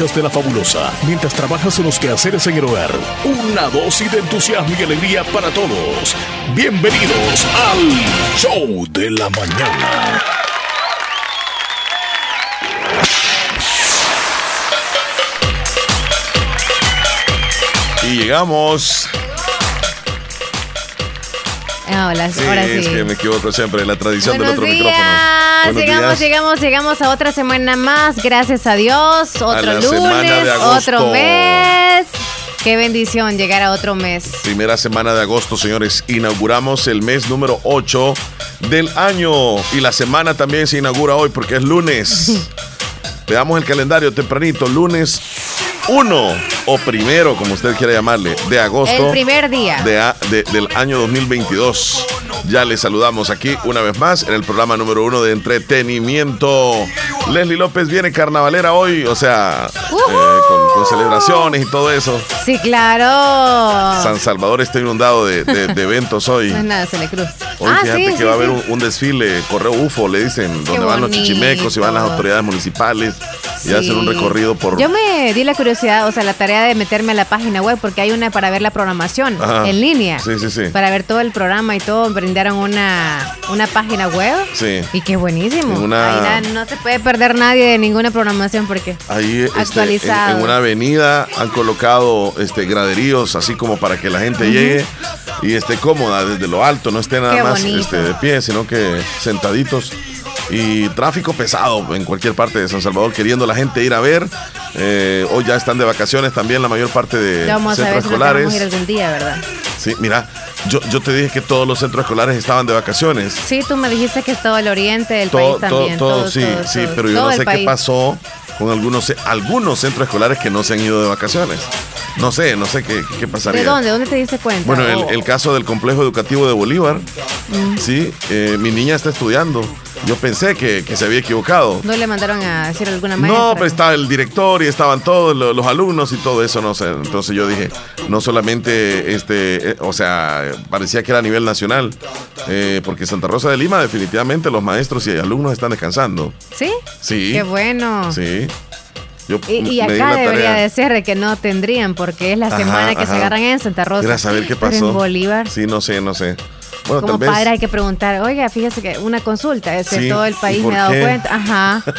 de la fabulosa mientras trabajas en los quehaceres en el hogar. Una dosis de entusiasmo y alegría para todos. Bienvenidos al Show de la Mañana. Y llegamos. Hola, Sí, ahora es que me equivoco siempre, la tradición Buenos del otro días. micrófono. Buenos llegamos, días. llegamos, llegamos a otra semana más. Gracias a Dios. Otro semana lunes, otro mes. Qué bendición llegar a otro mes. Primera semana de agosto, señores. Inauguramos el mes número 8 del año. Y la semana también se inaugura hoy porque es lunes. Veamos el calendario tempranito. Lunes 1 o primero, como usted quiera llamarle, de agosto. El primer día. de a- de- del año 2022. Ya les saludamos aquí una vez más en el programa número uno de entretenimiento. Leslie López viene carnavalera hoy, o sea, eh, con, con celebraciones y todo eso. Sí, claro. San Salvador está inundado de, de- de eventos hoy. No es nada, se le cruz. Hoy ah, fíjate sí, que sí, va a sí. haber un, un desfile, correo UFO, le dicen, donde van los chichimecos y van las autoridades municipales y Sí. hacen un recorrido por... Yo me di la curiosidad, o sea, la tarea de meterme a la página web porque hay una para ver la programación Ajá. en línea. Sí, sí, sí. Para ver todo el programa y todo, brindaron una, una página web. Sí. Y qué buenísimo. En una- Ahí no se puede perder nadie de ninguna programación porque Ahí este, en, actualizado. en una avenida han colocado este graderíos así como para que la gente llegue y esté cómoda desde lo alto, no esté nada Qué más este, de pie, sino que sentaditos. Y tráfico pesado en cualquier parte de San Salvador, queriendo la gente ir a ver. Eh, hoy ya están de vacaciones también la mayor parte de Ya vamos a ver centros si nos vamos a ir escolares. algún día, ¿verdad? Sí, mira, yo, yo te dije que todos los centros escolares estaban de vacaciones. Sí, tú me dijiste que es todo el oriente del Todo, país todo, también. todo, sí, sí, todo, pero yo todo no sé qué pasó con algunos, algunos centros escolares que no se han ido de vacaciones. No sé, no sé qué, qué pasaría. ¿De dónde? ¿Dónde te diste cuenta? Bueno, el, Oh. el caso del complejo educativo de Bolívar, Mm. sí, eh, mi niña está estudiando. Yo pensé que, que se había equivocado. ¿No le mandaron a decir alguna maestra? No, pero estaba el director y estaban todos lo- los, alumnos y todo eso, no sé. Entonces yo dije, no solamente, este, eh, o sea, parecía que era a nivel nacional, eh, porque Santa Rosa de Lima definitivamente los maestros y alumnos están descansando. ¿Sí? Sí. Qué bueno. Sí. Yo Y, y acá debería tarea. de ser de que no tendrían, porque es la Ajá, semana que se agarran en Santa Rosa. Era saber qué Pero pasó. en Bolívar. Sí, no sé, no sé. Bueno, Como tal vez. padre hay que preguntar, oiga, fíjese que una consulta, es de Sí, todo el ¿y país me he dado qué? cuenta. Ajá.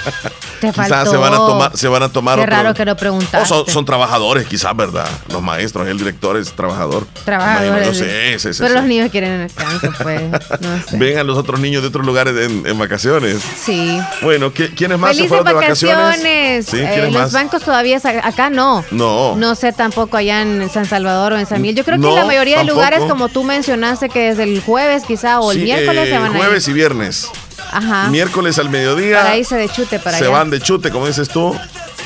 Te Quizás faltó. se van a tomar, se van a tomar Qué otro- raro que no preguntaste. O son, son trabajadores, quizás, ¿verdad? Los maestros, el director es trabajador. Trabajadores. Yo sé, sí, sí, Pero los niños quieren descanso, pues. No sé. Ven a los otros niños de otros lugares en, en vacaciones. Sí. Bueno, ¿qui- ¿quiénes más se Felices fueron de vacaciones? vacaciones. Sí, Eh, ¿quiénes los más? bancos todavía acá no. No. No sé tampoco allá en San Salvador o en San Miguel. Yo creo que No, en la mayoría de tampoco. lugares, como tú mencionaste, que desde el jueves quizá o el Sí, miércoles eh, se van a ir. Jueves y viernes. Ajá. Miércoles al mediodía. Para irse de chute para se allá. van de chute, como dices tú.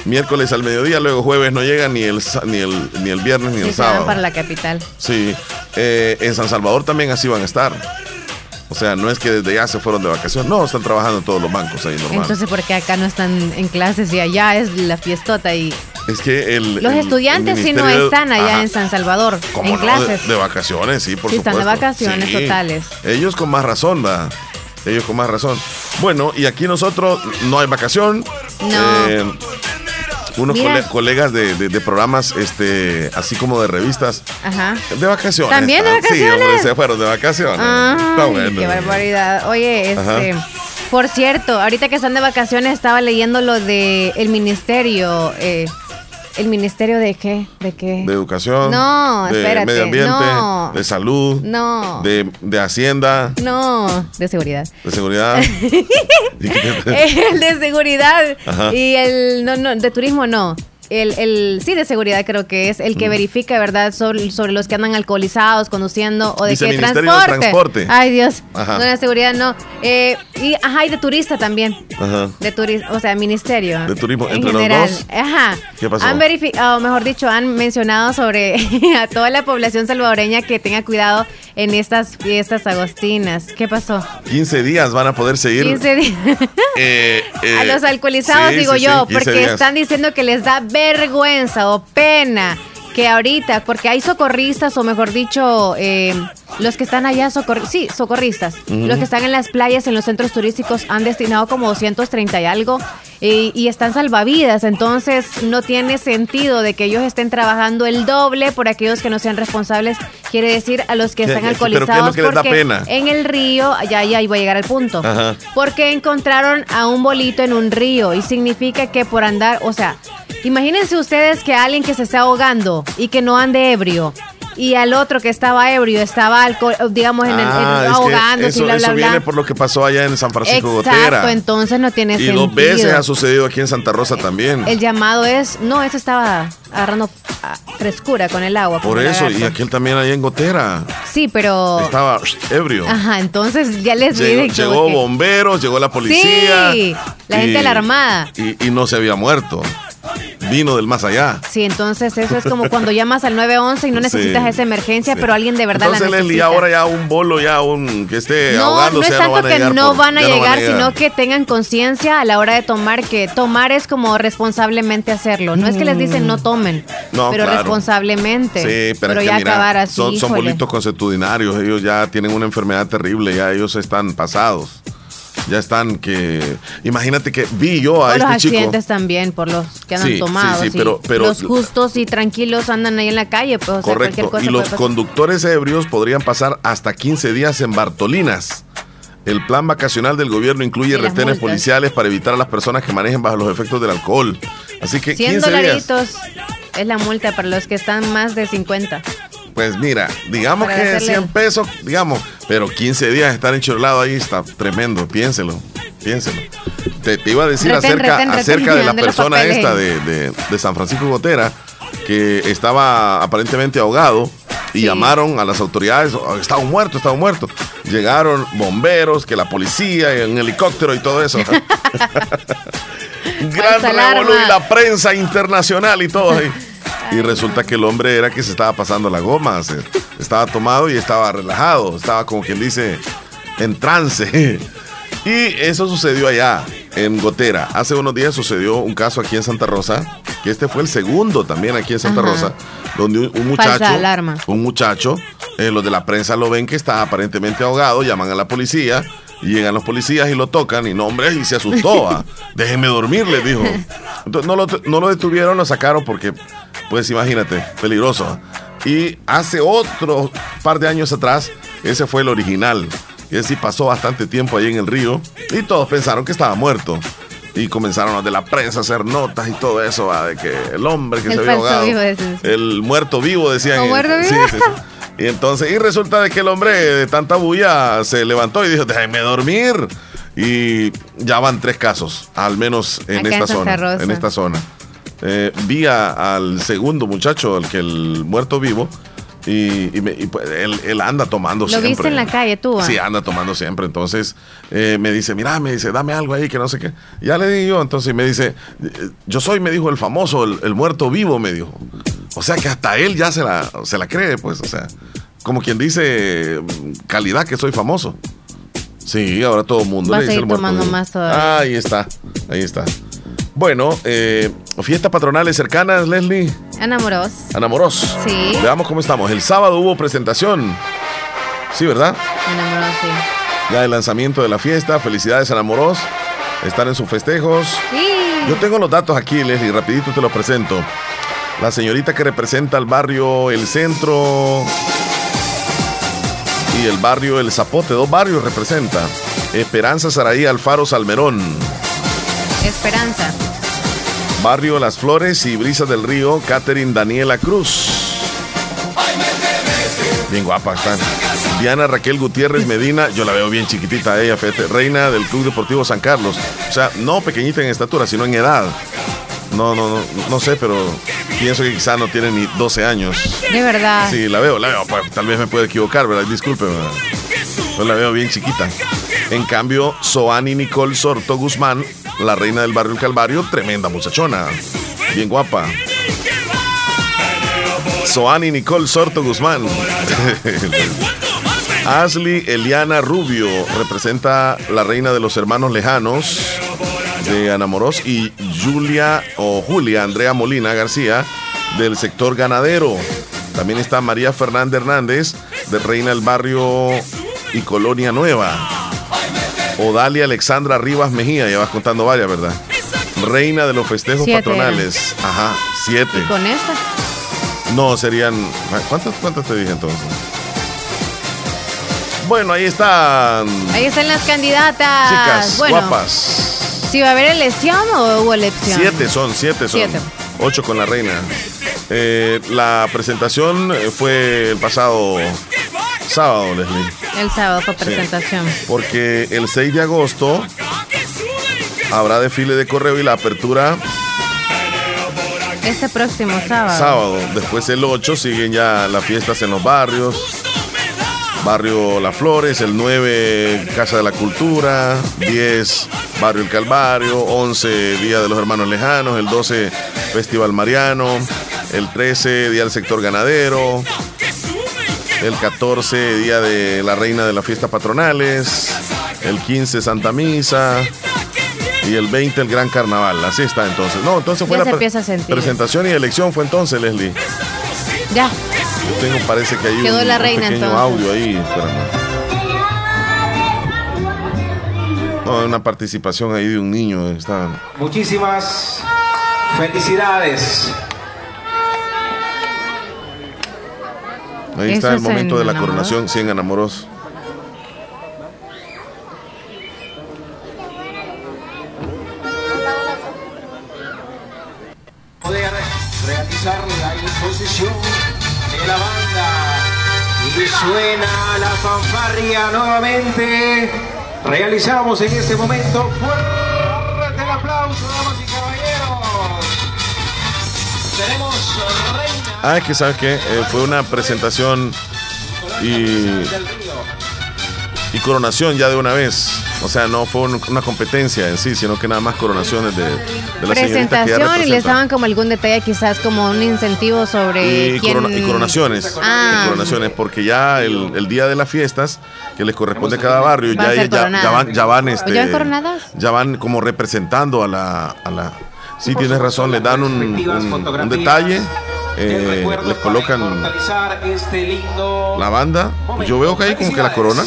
Miércoles al mediodía, luego jueves no llegan ni el, ni el, ni el viernes ni Sí, el se van sábado. para la capital. Sí, eh, en San Salvador también así van a estar. O sea, no es que desde ya se fueron de vacaciones, no, están trabajando todos los bancos ahí normal. Entonces, ¿por qué acá no están en clases y allá es la fiestota? Y es que el. los el- estudiantes sí no están allá Ajá. en San Salvador, ¿Cómo en no? clases. De, de vacaciones, sí, por Sí, están de vacaciones totales. Ellos con más razón, va. Ellos con más razón. Bueno, y aquí nosotros no hay vacación. No. Eh, unos cole- colegas de, de- de programas, este, así como de revistas, Ajá. de vacaciones. ¿También de. Sí, hombre, vacaciones? se fueron de vacaciones. Ay, Está bueno. qué barbaridad. Oye, este, Ajá. Por cierto, ahorita que están de vacaciones estaba leyendo lo de el ministerio, eh, el ministerio de qué, de qué. De educación. No, de espérate, medio ambiente, no. de salud, No. de, de hacienda, No, de seguridad. de seguridad. el de seguridad Ajá. y el no, no, de turismo no. El, el sí de seguridad creo que es Mm. el que verifica verdad sobre, sobre los que andan alcoholizados conduciendo o de Dice qué Ministerio de transporte. Transporte. Ay Dios, Ajá. no de seguridad no. Eh, y ajá y de turista también. Ajá. De o sea, ministerio. De turismo, en entre los general. dos. Ajá. ¿Qué pasó? Han verificado, mejor dicho, han mencionado sobre a toda la población salvadoreña que tenga cuidado en estas fiestas agostinas. ¿Qué pasó? 15 días van a poder seguir. 15 días. eh, eh, a los alcoholizados, sí, digo sí, yo, 15 porque días. están diciendo que les da vergüenza o pena que ahorita, porque hay socorristas o mejor dicho, eh, los que están allá, socor sí, socorristas, los que están en las playas, en los centros turísticos, han destinado como 230 y algo y, están salvavidas. Entonces, no tiene sentido de que ellos estén trabajando el doble por aquellos que no sean responsables. Quiere decir a los que están alcoholizados. porque en el río, ya, ya iba a llegar al punto. Porque encontraron a un bolito en un río y significa que por andar, o sea, imagínense ustedes que alguien que se está ahogando y que no ande ebrio y al otro que estaba ebrio estaba alcohol, digamos, en el, ah, ahogando, eso, bla, bla, eso viene por lo que pasó allá en San Francisco Exacto, entonces no tiene sentido. Y dos veces ha sucedido aquí en Santa Rosa también. El llamado es, no, eso estaba agarrando ah, frescura con el agua. Por eso, y aquel también allá en Gotera. Sí, pero... Estaba ebrio. Ajá, entonces ya les Llegó, llegó bomberos, llegó la policía. Sí, la gente de la Armada. y no se había muerto vino del más allá. Sí, entonces eso es como cuando llamas al 911 y no necesitas esa emergencia, pero alguien de verdad entonces, la necesita. Leslie, ahora ya un bolo, ya un que esté no, No, es tanto que no van a llegar, sino que tengan conciencia a la hora de tomar, que tomar es como responsablemente hacerlo. No es que les dicen no tomen, pero responsablemente. Sí, pero, ya acabar así. Son, son bolitos consuetudinarios, ellos ya tienen una enfermedad terrible, ya ellos están pasados ya están que imagínate que vi yo a por este los accidentes también por los que han tomado sí, sí, pero, pero, los justos y tranquilos andan ahí en la calle pues, correcto y los conductores ebrios podrían pasar hasta 15 días en Bartolinas. El plan vacacional del gobierno incluye retenes policiales para evitar a las personas que manejen bajo los efectos del alcohol. Así que 100 dolaritos es la multa para los que están más de 50. Pues mira, digamos que 100 pesos, digamos, pero 15 días estar enchorlado ahí está tremendo, piénselo, piénselo. Te, iba a decir acerca, acerca de la persona esta de, San Francisco Gotera, que estaba aparentemente ahogado y llamaron a las autoridades, oh, estaba muerto, estaba muerto. Llegaron bomberos, que la policía, un helicóptero y todo eso. Gran revolú y la prensa internacional y todo ahí. Y resulta que el hombre era que se estaba pasando la goma, estaba tomado y estaba relajado, estaba como quien dice en trance. Y eso sucedió allá, en Gotera. Hace unos días sucedió un caso aquí en Santa Rosa, que este fue el segundo también aquí en Santa Rosa, donde un, muchacho, un muchacho, eh, los de la prensa lo ven que está aparentemente ahogado, llaman a la policía, llegan los policías y lo tocan y no, hombre, y se asustó. ¿ah? Déjenme dormir, le dijo. Entonces, no, lo, no lo detuvieron, lo sacaron porque pues imagínate, peligroso. Y hace otro par de años atrás, ese fue el original. Y ese sí pasó bastante tiempo ahí en el río y todos pensaron que estaba muerto. Y comenzaron los de la prensa a hacer notas y todo eso, de que el hombre que se había ahogado, el muerto vivo, decían. muerto vivo? Y entonces, y resulta de que el hombre de tanta bulla se levantó y dijo, déjame dormir. Y ya van tres casos, al menos en esta zona. En esta zona eh, vi al segundo muchacho, el que el muerto vivo, y, pues, él, anda tomando siempre. ¿Lo viste en la calle tú? Sí, anda tomando siempre. Entonces eh, me dice, mira, me dice, dame algo ahí que no sé qué. Ya le digo yo, entonces me dice, yo soy, me dijo, el famoso, el, muerto vivo, me dijo. O sea que hasta él ya se la, se la cree, pues, o sea, como quien dice, calidad que soy famoso. Sí, ahora todo el mundo dice el muerto vivo. Más ahí está, ahí está. Bueno, eh, fiestas patronales cercanas, Leslie. Enamoros. Enamoros. Sí. Veamos cómo estamos. El sábado hubo presentación. Sí, ¿verdad? Enamoros, sí. Ya el lanzamiento de la fiesta. Felicidades, Enamoros. Están en sus festejos. Sí. Yo tengo los datos aquí, Leslie. Rapidito te los presento. La señorita que representa el barrio El Centro y el barrio El Zapote. Dos barrios representa. Esperanza Saraí Alfaro Salmerón. Esperanza. Barrio Las Flores y Brisa del Río, Catherine Daniela Cruz. Bien guapa están. Diana Raquel Gutiérrez Medina, yo la veo bien chiquitita ella, fete, reina del Club Deportivo San Carlos. O sea, no pequeñita en estatura, sino en edad. No, no, no, no sé, pero pienso que quizá no tiene ni 12 años. De verdad. Sí, la veo, la veo. Tal vez me pueda equivocar, ¿verdad? Disculpe, Yo la veo bien chiquita. En cambio, Soani Nicole Sorto Guzmán la reina del barrio El Calvario, tremenda muchachona, bien guapa. Soani Nicole Sorto Guzmán. Ashley Eliana Rubio representa la reina de los hermanos lejanos de Anamoros y Julia o Julia Andrea Molina García del sector ganadero. También está María Fernanda Hernández de Reina del Barrio y Colonia Nueva. Odalia Alexandra Rivas Mejía, ya vas contando varias, ¿verdad? Reina de los festejos patronales. Ajá, siete. ¿Y con esta? No, serían. ¿Cuántas, cuántas te dije entonces? Bueno, ahí están. Ahí están las candidatas. Chicas guapas. ¿Si va a haber elección o hubo elección? Siete son, siete son. Siete. Ocho con la reina. Eh, la presentación fue el pasado sábado, Leslie. El sábado fue presentación. porque el 6 de agosto habrá desfile de correo y la apertura. Este próximo sábado. Sábado. Después el 8 siguen ya las fiestas en los barrios. Barrio Las Flores, el 9 Casa de la Cultura, 10 Barrio El Calvario, 11 Día de los Hermanos Lejanos, el 12 Festival Mariano, el 13 Día del Sector Ganadero, el 14 Día de la Reina de las Fiestas Patronales, el 15 Santa Misa, y el 20 el Gran Carnaval. Así está entonces. No, entonces fue la presentación y elección fue entonces, Leslie. Ya. Yo tengo, parece que hay Quedó un, la reina, pequeño audio ahí. No, una participación ahí de un niño. Está... Muchísimas felicidades. Ahí está el momento de la coronación, 100 enamoros. Nuevamente. Realizamos en este momento fuerte el aplauso, damas y caballeros. Tenemos reina. Ah, es que sabes que eh, fue una presentación y, y coronación ya de una vez. O sea, no fue una competencia en sí, sino que nada más coronaciones de, de la Presentación y les daban como algún detalle, quizás como un incentivo sobre. Y, coronaciones. Ah. Y coronaciones, porque ya el, día de las fiestas, que les corresponde a cada barrio, ya, ya, van, ya van, este, ¿Ya coronadas? Ya van como representando a la. A la sí, tienes razón, les dan un, un, detalle. Eh, les colocan la banda. Yo veo que ahí como que la corona.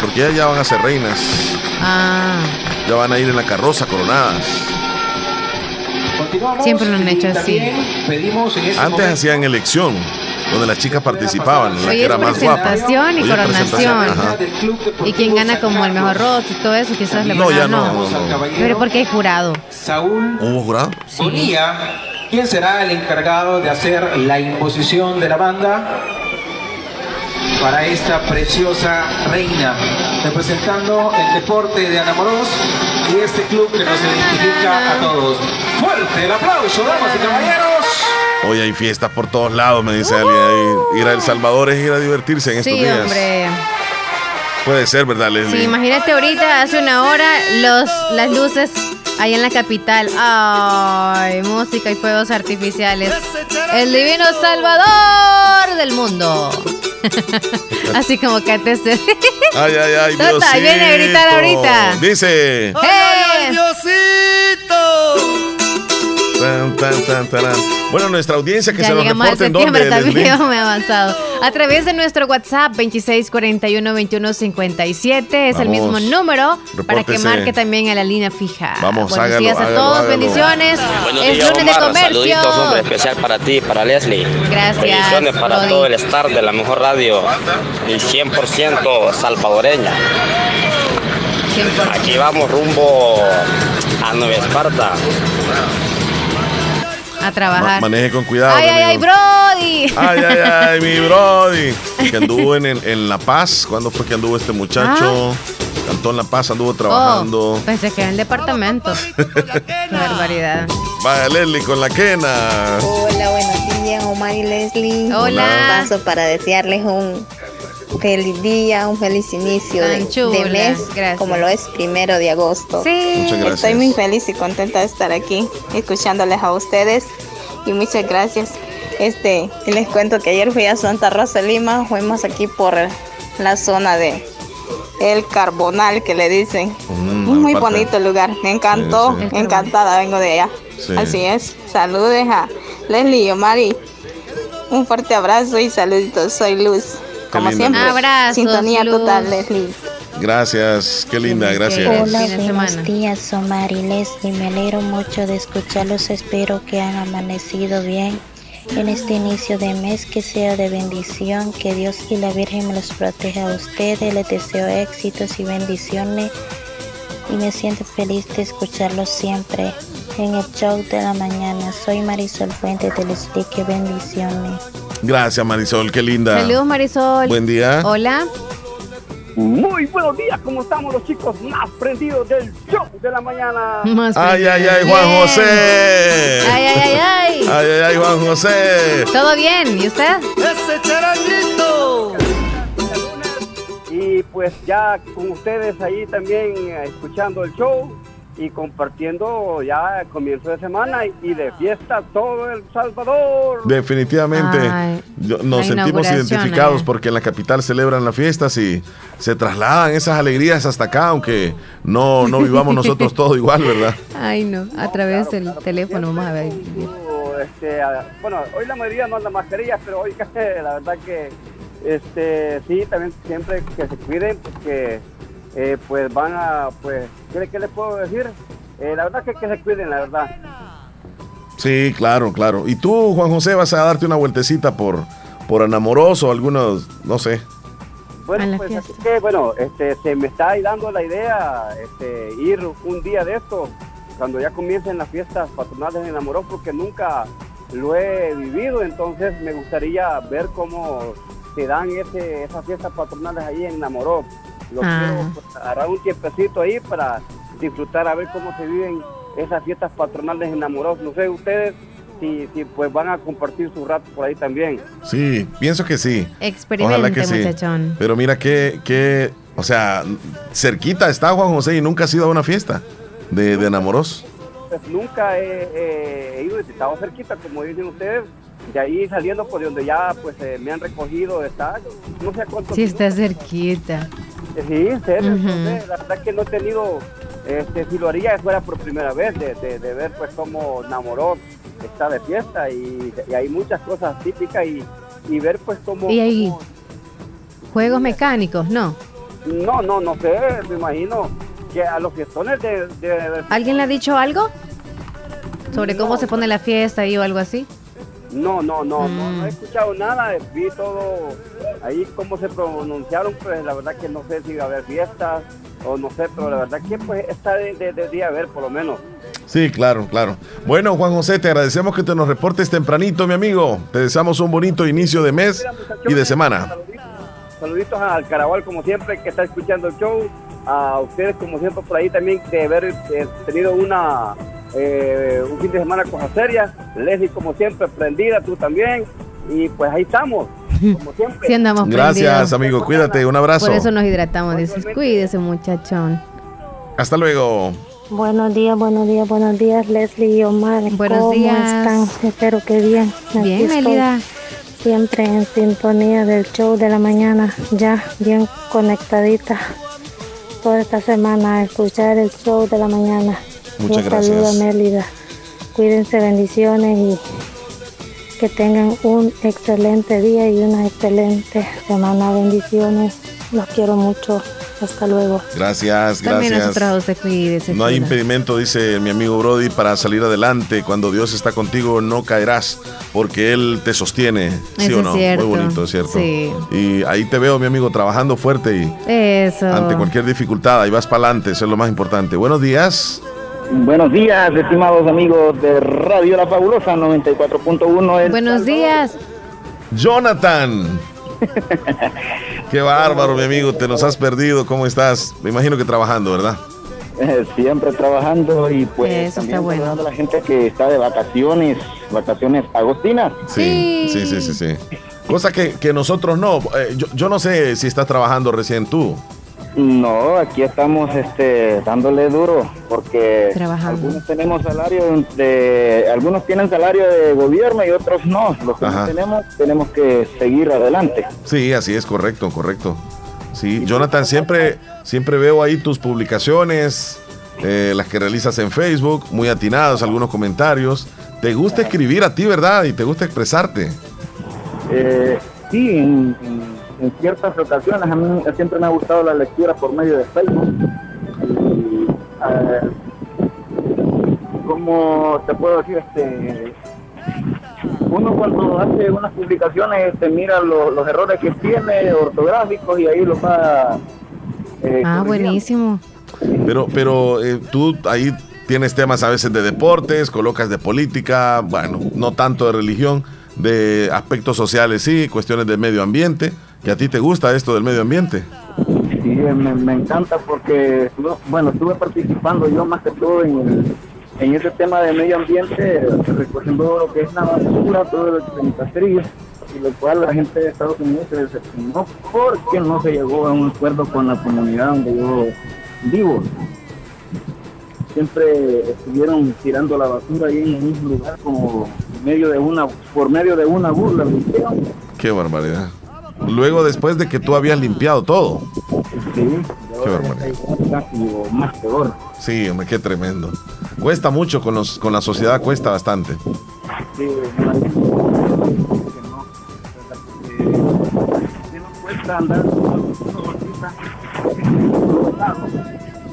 Porque ya, ya van a ser reinas. Ah. Ya van a ir en la carroza coronadas. Siempre lo han hecho así. Este Antes hacían elección, donde las chicas participaban, la que era más guapa. Presentación y coronación. Y quien gana como el mejor rock y todo eso, quizás le No, ya no, no, Pero porque hay jurado. Saúl. ¿Hubo jurado? Sí. ¿Quién será el encargado de hacer la imposición de la banda? Para esta preciosa reina, representando el deporte de Anamoros y este club que nos identifica a todos. Fuerte el aplauso, damas y caballeros. Hoy hay fiestas por todos lados, me dice alguien. Ir a El Salvador es ir a divertirse en estos sí, días. Hombre. Puede ser, ¿verdad, Leslie? Sí, imagínate ahorita, hace una hora, los, las luces ahí en la capital. Ay, música y fuegos artificiales. El divino Salvador del mundo. Así como que te Ay, ay, ay, Diosito. viene a gritar ahorita. Dice. ¡Ay, ay, Diosito! Bueno, nuestra audiencia que ya se nos reporte en dónde, también me avanzado. A través de nuestro WhatsApp 2641-2157 es el mismo número para que marque también a la línea fija. Vamos, Buenos hágalo, días a hágalo, todos, hágalo. bendiciones. Buenos es días, lunes de Omar. comercio. Saluditos, hombre, especial para ti, para Leslie. Gracias, Bendiciones para Brody. todo el star de la mejor radio y 100% salvadoreña. 100%. Aquí vamos rumbo a Nueva Esparta. A Ma- trabajar. maneje con cuidado. Ay, ay, ay. Brody. Ay, ay, ay, mi Brody. Que anduvo en, en, en La Paz. ¿Cuándo fue que anduvo este muchacho? Cantó en La Paz, anduvo trabajando. Oh, pensé que en el departamento. Qué barbaridad. Vaya Leslie con la quena. Hola, buenos días, Omar y Leslie. Hola. Paso para desearles un feliz día, un feliz inicio de, mes, gracias. como lo es primero de agosto. Sí. Muchas gracias. Estoy muy feliz y contenta de estar aquí, escuchándoles a ustedes y muchas gracias. Este, y les cuento que ayer fui a Santa Rosa Lima, fuimos aquí por la zona de El Carbonal que le dicen. Mm, muy bonito lugar, me encantó, Sí, sí. encantada vengo de allá. Sí. Así es, saludes a Leslie y Omar y Un fuerte abrazo y saluditos. Soy Luz. Como siempre, sintonía total, Leslie. Gracias, qué linda, gracias. Hola, buenos días, soy Mari Leslie. Me alegro mucho de escucharlos. Espero que han amanecido bien en este inicio de mes, que sea de bendición. Que Dios y la Virgen me los proteja a ustedes. Les deseo éxitos y bendiciones. Y me siento feliz de escucharlos siempre en el show de la mañana. Soy Marisol Fuentes de Leslie. Que bendiciones. Gracias, Marisol, qué linda. Saludos, Marisol. Buen día. Hola. Muy buenos días, ¿cómo estamos los chicos más prendidos del show de la mañana? ay, ay, ay, Juan José. Ay, ay, ay, ay. Ay, ay, ay, Juan José. ¿Todo bien? ¿Y usted? Ese charanguito. Y pues ya con ustedes ahí también eh, escuchando el show y compartiendo ya comienzo de semana y de fiesta todo El Salvador. Definitivamente Ay, nos sentimos identificados eh. porque en la capital celebran las fiestas y se trasladan esas alegrías hasta acá, aunque no, no vivamos nosotros todo igual, ¿verdad? Ay, no. A través del teléfono vamos a ver. Este, bueno, hoy la mayoría no anda mascarillas, pero hoy la verdad que este, sí, también siempre que se cuiden porque eh, pues van a, pues, ¿qué, qué les puedo decir? Eh, la verdad que que se cuiden, la verdad. Sí, claro, claro. ¿Y tú, Juan José, vas a darte una vueltecita por, por Anamoroso, algunos, no sé? Bueno, pues así que, bueno, este, se me está ahí dando la idea este, ir un día de esto, cuando ya comiencen las fiestas patronales en Amorós, porque nunca lo he vivido, entonces me gustaría ver cómo se dan ese, esas fiestas patronales ahí en Amorós. Lo Ah. quiero pues, agarrar un tiempecito ahí para disfrutar a ver cómo se viven esas fiestas patronales en Amorós. No sé, ustedes si, si pues van a compartir su rato por ahí también. Sí, pienso que sí. Experimente, Ojalá que sí. muchachón. Pero mira que, que, o sea, cerquita está Juan José y nunca ha sido a una fiesta de, de enamoros. pues nunca he, he- he ido, he estado cerquita, como dicen ustedes, de ahí saliendo por donde ya pues eh, me han recogido, está, no sé a cuánto Sí, está cerquita. Sí, serio, Ujú. entonces, la verdad que no he tenido, este, si lo haría fuera por primera vez, de, de- de ver pues cómo Namoró está de fiesta y, y hay muchas cosas típicas y, y ver pues cómo... ¿Y ahí? cómo- Juegos mecánicos, no. no, no, no sé, me imagino que a los fiestones de... de- de- ¿Alguien le ha dicho algo? ¿Sobre cómo se pone la fiesta ahí o algo así? No, no, no, no, Mm. no he escuchado nada, vi todo ahí cómo se pronunciaron, pues la verdad que no sé si va a haber fiestas o no sé, pero la verdad que pues está de, de, de día a ver por lo menos. Sí, claro, claro. Bueno, Juan José, te agradecemos que te nos reportes tempranito, mi amigo. Te deseamos un bonito inicio de mes y de semana. Saluditos, saluditos al Carabal como siempre que está escuchando el show, a ustedes como siempre por ahí también de haber eh, tenido una eh, un fin de semana cosas serias, Leslie como siempre prendida, tú también, y pues ahí estamos, como siempre. Sí andamos Gracias, prendidos. amigo. Cuídate. Un abrazo. Por eso nos hidratamos. Dices, cuídese, muchachón. Hasta luego. Buenos días, buenos días, buenos días, Leslie y Omar. Buenos ¿Cómo días. están? Espero que bien. Aquí Bien, Melida. Siempre en sintonía del show de la mañana, ya bien conectadita toda esta semana a escuchar el show de la mañana. Muchas Los saluda gracias. Mélida. Cuídense, bendiciones y que tengan un excelente día y una excelente semana. Bendiciones. Los quiero mucho. Hasta luego. Gracias, También gracias. cuídese. No hay impedimento, dice mi amigo Brody, para salir adelante. Cuando Dios está contigo, no caerás, porque Él te sostiene. ¿Sí Eso o es no? cierto. Muy bonito, ¿cierto? Sí. Y ahí te veo, mi amigo, trabajando fuerte y Eso. ante cualquier dificultad, ahí vas para adelante, eso es lo más importante. Buenos días. Buenos días, estimados amigos de Radio La Fabulosa 94.1. El Buenos Salvador. días. Jonathan. Qué bárbaro, mi amigo, te nos has perdido. ¿Cómo estás? Me imagino que trabajando, ¿verdad? Eh, Siempre trabajando y pues Eso está también bueno. saludando a la gente que está de vacaciones, vacaciones agostinas. Sí, sí, sí, sí, sí. Cosa que, que nosotros no. Eh, yo, yo no sé si estás trabajando recién tú. No, aquí estamos este, dándole duro porque Trabajando. algunos tenemos salario de, algunos tienen salario de gobierno y otros no. Los que no tenemos tenemos que seguir adelante. Sí, así es, correcto, correcto. Sí, Jonathan, siempre, siempre veo ahí tus publicaciones, eh, las que realizas en Facebook, muy atinados, algunos comentarios. Te gusta escribir a ti, ¿verdad? Y te gusta expresarte. Eh, sí, en, en, ciertas ocasiones a mí siempre me ha gustado la lectura por medio de Facebook. Y, eh, ¿Cómo te puedo decir? Este, uno cuando hace unas publicaciones te mira los errores que tiene ortográficos y ahí lo va... Eh, ah, buenísimo. Pero, pero eh, tú ahí tienes temas a veces de deportes, colocas de política, bueno, no tanto de religión, de aspectos sociales, sí, cuestiones de medio ambiente, que a ti te gusta esto del medio ambiente. Sí, me, encanta porque, bueno, estuve participando yo más que todo en, en ese tema de medio ambiente, recogiendo lo que es la basura, todo lo que y lo cual la gente de Estados Unidos se decepcionó porque no se llegó a un acuerdo con la comunidad donde yo vivo. Siempre estuvieron tirando la basura ahí en el mismo lugar como medio de una, por medio de una burla. Qué barbaridad. Luego después de que tú habías limpiado todo. Sí, qué barbaridad. más peor. Sí, hombre, qué tremendo. Cuesta mucho con los, con la sociedad, cuesta bastante. Sí,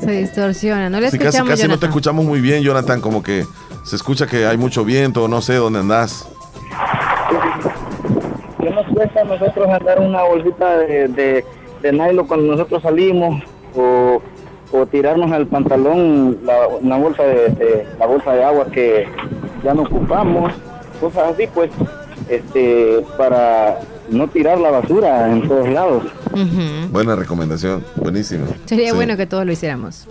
se distorsiona, no le sí, escuchamos, casi, casi no te escuchamos muy bien, Jonathan, como que se escucha que hay mucho viento, no sé dónde andás. ¿Qué nos cuesta a nosotros andar una bolsita de, de, de nylon cuando nosotros salimos o, o tirarnos al pantalón la, una bolsa de, la bolsa de agua que ya no ocupamos, cosas así pues, este, para no tirar la basura en todos lados. Buena recomendación, buenísimo. Sería bueno que todos lo hiciéramos.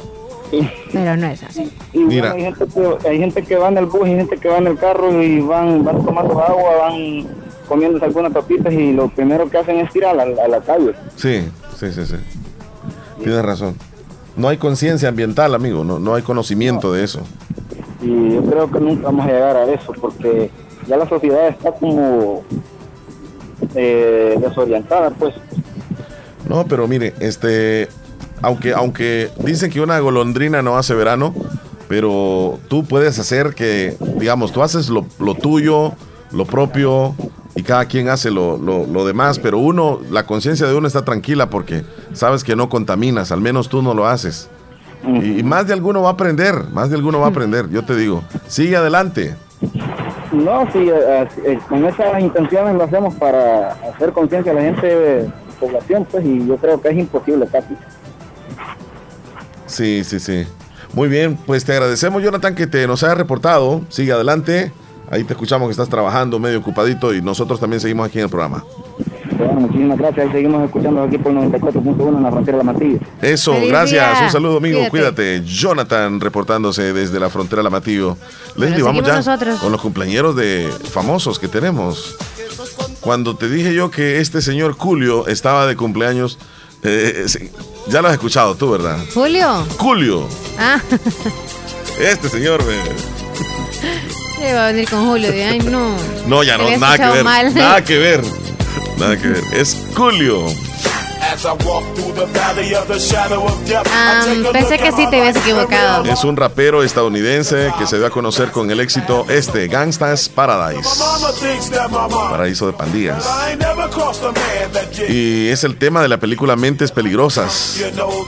Pero no es así. Mira. hay, gente que, hay gente que va en el bus, hay gente que va en el carro y van, van tomando agua, van comiendo algunas papitas y lo primero que hacen es tirar a la, calle. Sí, sí, sí, sí. Tienes razón. No hay conciencia ambiental, amigo, no, no hay conocimiento de eso. Y yo creo que nunca vamos a llegar a eso porque ya la sociedad está como eh, desorientada, pues. No, pero mire, este, aunque, aunque dicen que una golondrina no hace verano, pero tú puedes hacer que, digamos, tú haces lo, tuyo, lo propio, y cada quien hace lo, lo, demás, pero uno, la conciencia de uno está tranquila porque sabes que no contaminas, al menos tú no lo haces. Y, más de alguno va a aprender, más de alguno va a aprender, yo te digo, sigue adelante. No, sí, eh, eh, con esas intenciones lo hacemos para hacer conciencia a la gente de población, pues, y yo creo que es imposible casi. Sí, sí, sí. Muy bien, pues te agradecemos, Jonathan, que te nos haya reportado. Sigue adelante. Ahí te escuchamos que estás trabajando medio ocupadito y nosotros también seguimos aquí en el programa. Bueno, muchísimas gracias. Seguimos escuchando aquí por 94.1 en la frontera de la Matilla. Eso, gracias. Un saludo, amigo. Cuídate. Jonathan reportándose desde la frontera de la Matillo. Les vamos ya con los cumpleaños de famosos que tenemos. Cuando te dije yo que este señor Julio estaba de cumpleaños, eh, ya lo has escuchado tú, ¿verdad? Julio. Julio. Ah. Este señor, va a venir con Julio. De, Ay, no. No, ya no, nada que ver. Nada que ver. Nada que ver. Es Julio. Um, pensé que sí te habías equivocado. Es un rapero estadounidense que se dio a conocer con el éxito este, Gangsta's Paradise. Paraíso de pandillas. Y es el tema de la película Mentes Peligrosas.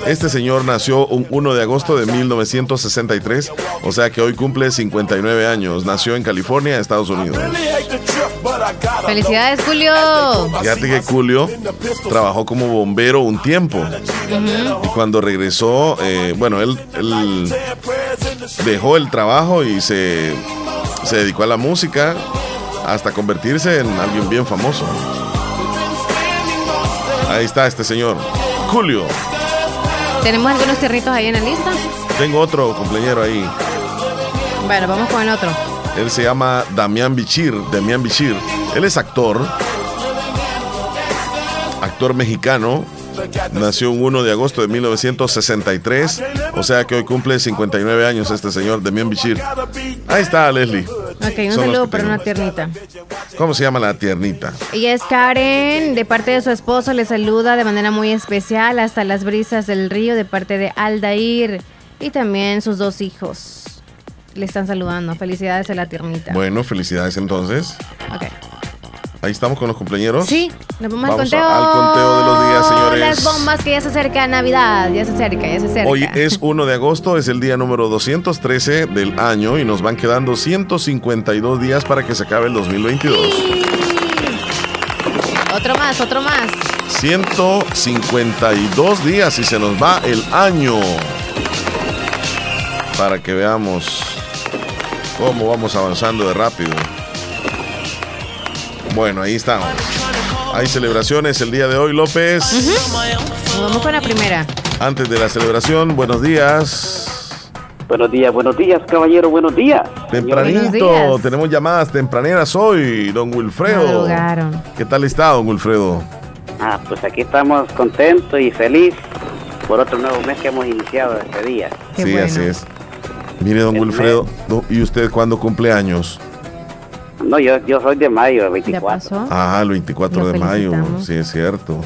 Este señor nació un 1 de agosto de 1963, o sea que hoy cumple 59 años. Nació en California, Estados Unidos. Felicidades, Julio. Fíjate que Julio trabajó como bombero un tiempo. Y cuando regresó, eh, bueno, él, dejó el trabajo y se, se dedicó a la música hasta convertirse en alguien bien famoso. Ahí está este señor, Julio. ¿Tenemos algunos cerritos ahí en la lista? Tengo otro compañero ahí. Bueno, vamos con el otro. Él se llama Damián Bichir. Damián Bichir. Él es actor. Actor mexicano. Nació un 1 de agosto de 1963. O sea que hoy cumple 59 años este señor, Damián Bichir. Ahí está, Leslie. Ok, un saludo para una tiernita. ¿Cómo se llama la tiernita? Ella es Karen, de parte de su esposo, le saluda de manera muy especial hasta las brisas del río, de parte de Aldair y también sus dos hijos le están saludando. Felicidades a la tiernita. Bueno, felicidades entonces. Ok. Ahí estamos con los cumpleaños. Sí, nos vamos, al Vamos conteo. al conteo de los días, señores. Las bombas que ya se acerca Navidad, ya se acerca, ya se acerca. Hoy es 1 de agosto, es el día número 213 del año y nos van quedando 152 días para que se acabe el 2022. Otro más, otro más. 152 días y se nos va el año. Para que veamos cómo vamos avanzando de rápido. Bueno, ahí estamos. Hay celebraciones el día de hoy, López. Nos vamos con la primera. Antes de la celebración, buenos días. Buenos días, buenos días, caballero, buenos días. Buenos Tempranito, días. tenemos llamadas tempraneras hoy, don Wilfredo. Madrugaron. ¿Qué tal está, don Wilfredo? Ah, pues aquí estamos contentos y feliz por otro nuevo mes que hemos iniciado este día. Qué sí, bueno. así es. Mire, don El Wilfredo, do- ¿y usted cuándo cumple años? No, yo, yo soy de mayo, ¿Ya 24. pasó? Ah, el 24 Lo de mayo. Sí, es cierto.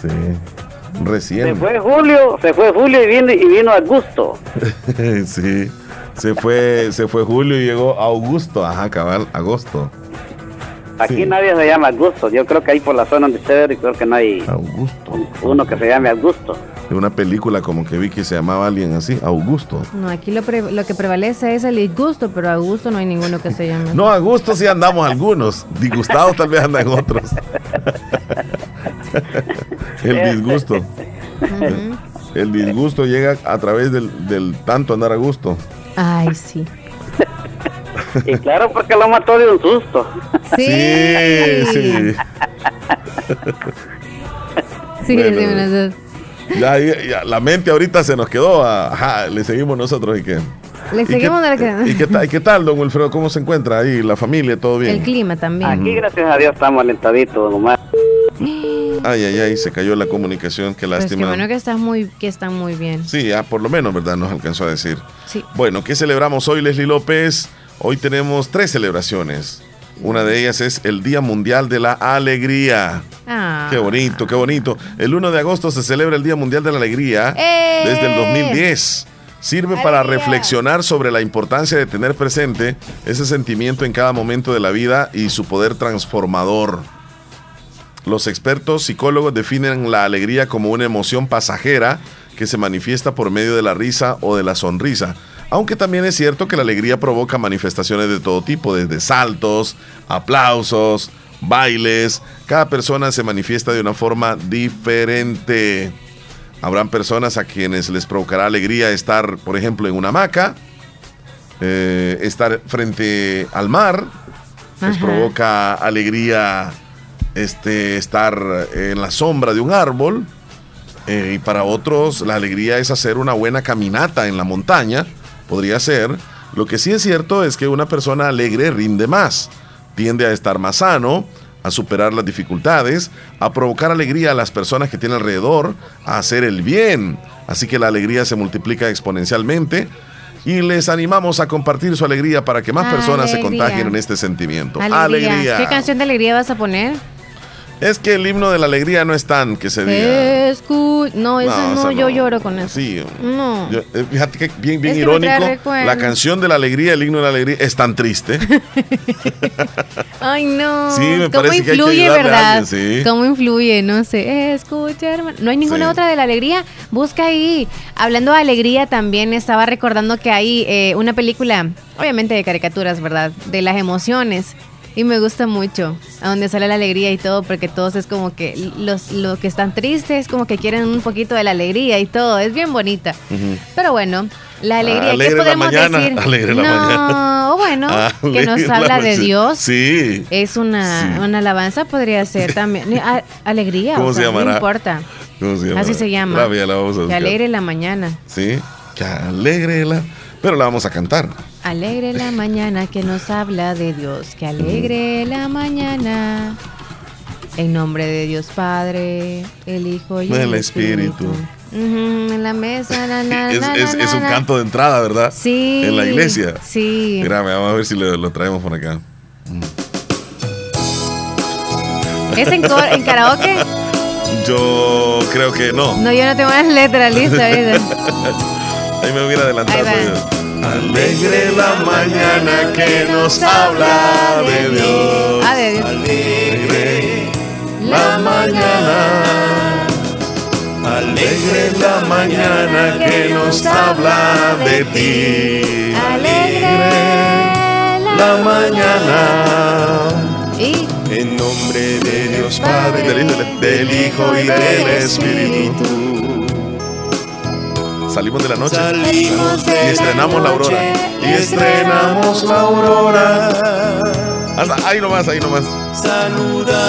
Sí. Se Recién. fue Julio, se fue Julio y vino, y vino Augusto. sí. Se fue, se fue Julio y llegó Augusto. Ajá, cabal, agosto. Aquí Sí. nadie se llama Augusto. Yo creo que ahí por la zona donde usted creo que no hay Augusto. uno que se llame Augusto. De una película como que vi que se llamaba alguien así, Augusto. No, aquí lo, pre- lo que prevalece es el disgusto, pero a gusto no hay ninguno que se llame. No, a gusto sí andamos algunos. Disgustados tal vez andan otros. el disgusto. El disgusto llega a través del, del tanto andar a gusto. Ay, sí. Y claro, porque lo mató de un susto. Sí. Sí, sí. Sí, Bueno. Ya, ya, ya, la mente ahorita se nos quedó. a- Ajá, le seguimos nosotros y qué. Le ¿Y seguimos qué, de la que- ¿y qué, tal, ¿Y qué tal, don Wilfredo? ¿Cómo se encuentra ahí? ¿La familia? ¿Todo bien? El clima también. Aquí, gracias a Dios, estamos alentaditos, Omar. Ay, ay, ay, se cayó la comunicación. Qué Pues qué lástima. bueno que estás muy, que están muy bien. Sí, ya por lo menos, ¿verdad? Nos alcanzó a decir. Sí. Bueno, ¿qué celebramos hoy, Leslie López? Hoy tenemos tres celebraciones. Una de ellas es el Día Mundial de la Alegría. Ah. Qué bonito, qué bonito. El 1 de agosto se celebra el Día Mundial de la Alegría ¡Eh! desde el 2010. Sirve para reflexionar sobre la importancia de tener presente ese sentimiento en cada momento de la vida y su poder transformador. Los expertos psicólogos definen la alegría como una emoción pasajera que se manifiesta por medio de la risa o de la sonrisa. Aunque también es cierto que la alegría provoca manifestaciones de todo tipo, desde saltos, aplausos, bailes. Cada persona se manifiesta de una forma diferente. Habrán personas a quienes les provocará alegría estar, por ejemplo, en una hamaca, eh, estar frente al mar, les provoca alegría este, estar en la sombra de un árbol. eh, y para otros la alegría es hacer una buena caminata en la montaña, podría ser. Lo que sí es cierto es que una persona alegre rinde más, tiende a estar más sano, a superar las dificultades, a provocar alegría a las personas que tiene alrededor, a hacer el bien. Así que la alegría se multiplica exponencialmente y les animamos a compartir su alegría para que más personas se contagien en este sentimiento. Alegría. Alegría. ¿Qué canción de alegría vas a poner? Es que el himno de la alegría no es tan que se diga. Escu no, eso no, yo lloro con eso. Sí. No. Yo- eh, fíjate que bien, bien Es que me trae irónico. La canción de la alegría, el himno de la alegría, es tan triste. Ay, no. Sí, me ¿Cómo parece que hay que a verdad? alguien, sí. ¿Cómo influye? No sé. Escucha, hermano. No hay ninguna Sí. otra de la alegría. Busca ahí. Hablando de alegría, también estaba recordando que hay eh, una película, obviamente de caricaturas, ¿verdad? De las emociones. Y me gusta mucho, a donde sale la alegría y todo, porque todos es como que los, los que están tristes, como que quieren un poquito de la alegría y todo. Es bien bonita. Pero bueno, la alegría, Alegre ¿qué la podemos mañana, decir? alegre la no, mañana. bueno, que Alegre nos la habla de. Dios. Sí. Es una, Sí. una alabanza, podría ser también. A- alegría, ¿Cómo o se sea, llamará? no importa. ¿Cómo se llama? Así se llama. La, la vamos a Que alegre la mañana. Sí. Que alegre la. Pero la vamos a cantar. Alegre la mañana que nos habla de Dios. Que alegre la mañana. En nombre de Dios Padre, el Hijo y el Espíritu. En la mesa, na, na, Es, na, es- na, es un canto de entrada, ¿verdad? Sí. En la iglesia. Sí. Espérame, vamos a ver si lo, lo traemos por acá. ¿Es en, en karaoke? Yo creo que no. No, yo no tengo las letras listas. ¿viste? Ahí me hubiera adelantado. Ahí Alegre la mañana que nos habla de Dios. Ah, de Dios. la mañana. Alegre la mañana que nos habla de ti. Alegre la mañana. En nombre de Dios Padre, del Hijo y del Espíritu. Salimos de la noche Salimos de y estrenamos la la aurora. Y estrenamos la aurora. Hasta ahí nomás, ahí nomás. Saludamos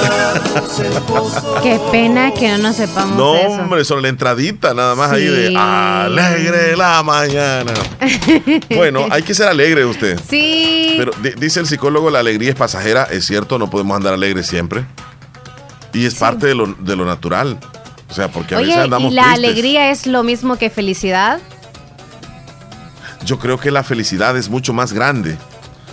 qué pena que no nos sepamos No, eso. hombre, solo la entradita nada más ahí de alegre la mañana. Bueno, hay que ser alegre usted. Sí. Pero di- dice el psicólogo, la alegría es pasajera, es cierto, no podemos andar alegres siempre. Y es parte de lo, de lo natural. O sea, porque a veces andamos ¿y la tristes. alegría es lo mismo que felicidad? Yo creo que la felicidad es mucho más grande.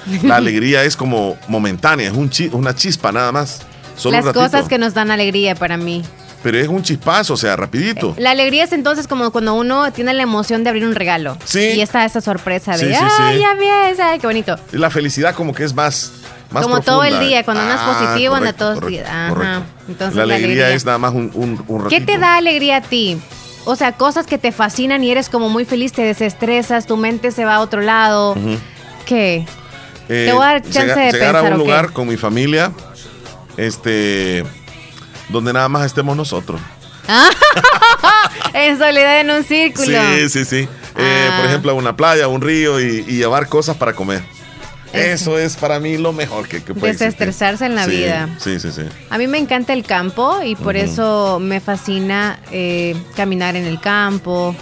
La alegría es como momentánea, es un chi- una chispa nada más. Solo Las cosas que nos dan alegría para mí. Pero es un chispazo, o sea, rapidito. La alegría es entonces como cuando uno tiene la emoción de abrir un regalo. Sí. Y está esa sorpresa de, Sí, sí, ay, sí. ya ves, ay, qué bonito. Y la felicidad como que es más, más como todo el día, cuando andas Ah, positivo, anda todos correcto, días. Ajá. Entonces, la alegría, es nada más un, un, un ¿Qué te da alegría a ti? O sea, cosas que te fascinan y eres como muy feliz, te desestresas, tu mente se va a otro lado. Ujú. ¿Qué? Eh, Te voy a dar chance llega- de llegar a pensar, un ¿ok? lugar con mi familia, este, donde nada más estemos nosotros. en soledad en un círculo. Sí, sí, sí. Eh, Ah. por ejemplo, a una playa, a un río y, y llevar cosas para comer. Eso es para mí lo mejor que, que puede existir. Desestresarse en la Sí, vida. Sí, sí, sí. A mí me encanta el campo y por eso me fascina eh, caminar en el campo.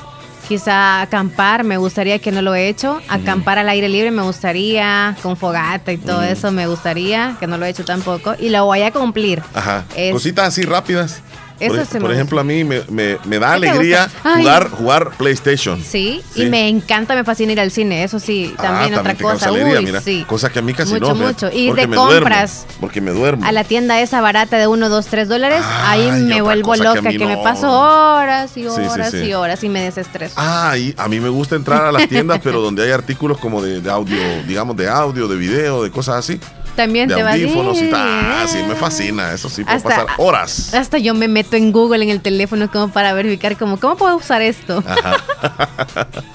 Quizá acampar, me gustaría que no lo he hecho. Acampar al aire libre me gustaría, con fogata y todo eso me gustaría, que no lo he hecho tampoco. Y lo voy a cumplir. Ajá. Es- Cositas así rápidas. Eso por se me por ejemplo, a mí me, me- me da ¿Qué te alegría gusta? Jugar, jugar PlayStation. Sí, Sí. y me encanta, me fascina ir al cine, eso sí, también Ah, otra causa cosa. alegría, Uy, mira. sí. Cosa que a mí casi Mucho, no. fíjate, mucho. Ir de me duermo, compras. porque me duermo. A la tienda esa barata de 1, 2, 3 dólares, ahí Ay, me vuelvo que loca, mí que, me paso horas y horas sí. y horas y me desestreso. Ah, y a mí me gusta entrar a las tiendas, pero donde hay artículos como de, de audio, digamos, de audio, de video, de cosas así. También de te audífonos y tal. Ah, sí, me fascina. Eso sí, puedo Hasta- pasar horas. Hasta yo me meto en Google en el teléfono como para verificar como, ¿cómo puedo usar esto?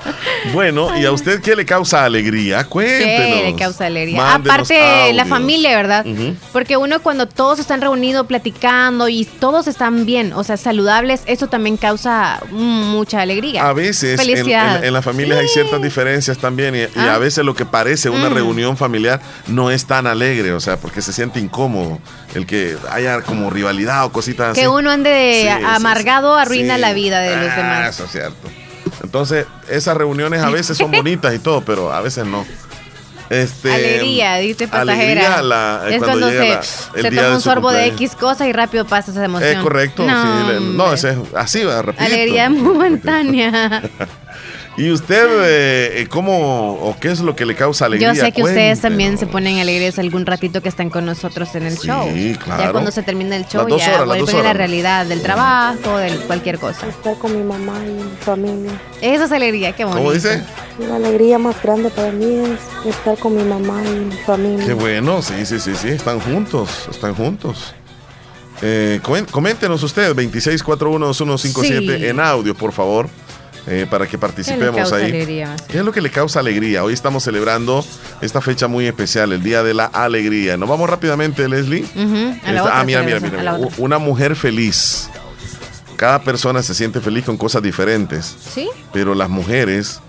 Bueno, ¿y a usted qué le causa alegría? Cuéntenos. ¿Qué le causa alegría? Mándenos Aparte la familia, ¿verdad? Porque uno cuando todos están reunidos platicando y todos están bien, o sea, saludables, eso también causa mucha alegría. A veces en, en- en la familia hay ciertas diferencias también y, y Ah. a veces lo que parece una Mm. reunión familiar no es tan alegre, o sea, porque se siente incómodo el que haya como rivalidad o cositas así. que uno ande Sí, amargado sí. arruina la vida de los Ah, demás. Eso es cierto. Entonces, esas reuniones a veces son bonitas y todo, pero a veces no. Este, Alegría, dice pasajera. alegría la- es cuando cuando, llega se, la- el se día toma un sorbo de. X cosa y rápido pasa esa emoción. Es correcto, No, sí, no, ese es así va, rapidito. Alegría momentánea. ¿Y usted eh, cómo o qué es lo que le causa alegría? Yo sé que ustedes también se ponen alegres algún ratito que están con nosotros en el show. claro. Ya cuando se termina el show, ya vuelven a la realidad del trabajo, de cualquier cosa. Estar con mi mamá y mi familia. Esa es alegría, qué bonito. ¿Cómo dice? La alegría más grande para mí es estar con mi mamá y mi familia. Qué bueno, sí, sí, sí, sí, están juntos, están juntos. Eh, coméntenos usted, 26412157 Sí. en audio, por favor, eh, para que participemos ahí. alegría? ¿Qué es lo que le causa alegría? Hoy estamos celebrando esta fecha muy especial, el Día de la Alegría. Nos vamos rápidamente, Leslie. Ujú, a la Esta- otra ah, mira, mira, mira. Una mujer feliz. Cada persona se siente feliz con cosas diferentes. ¿Sí? Pero las mujeres,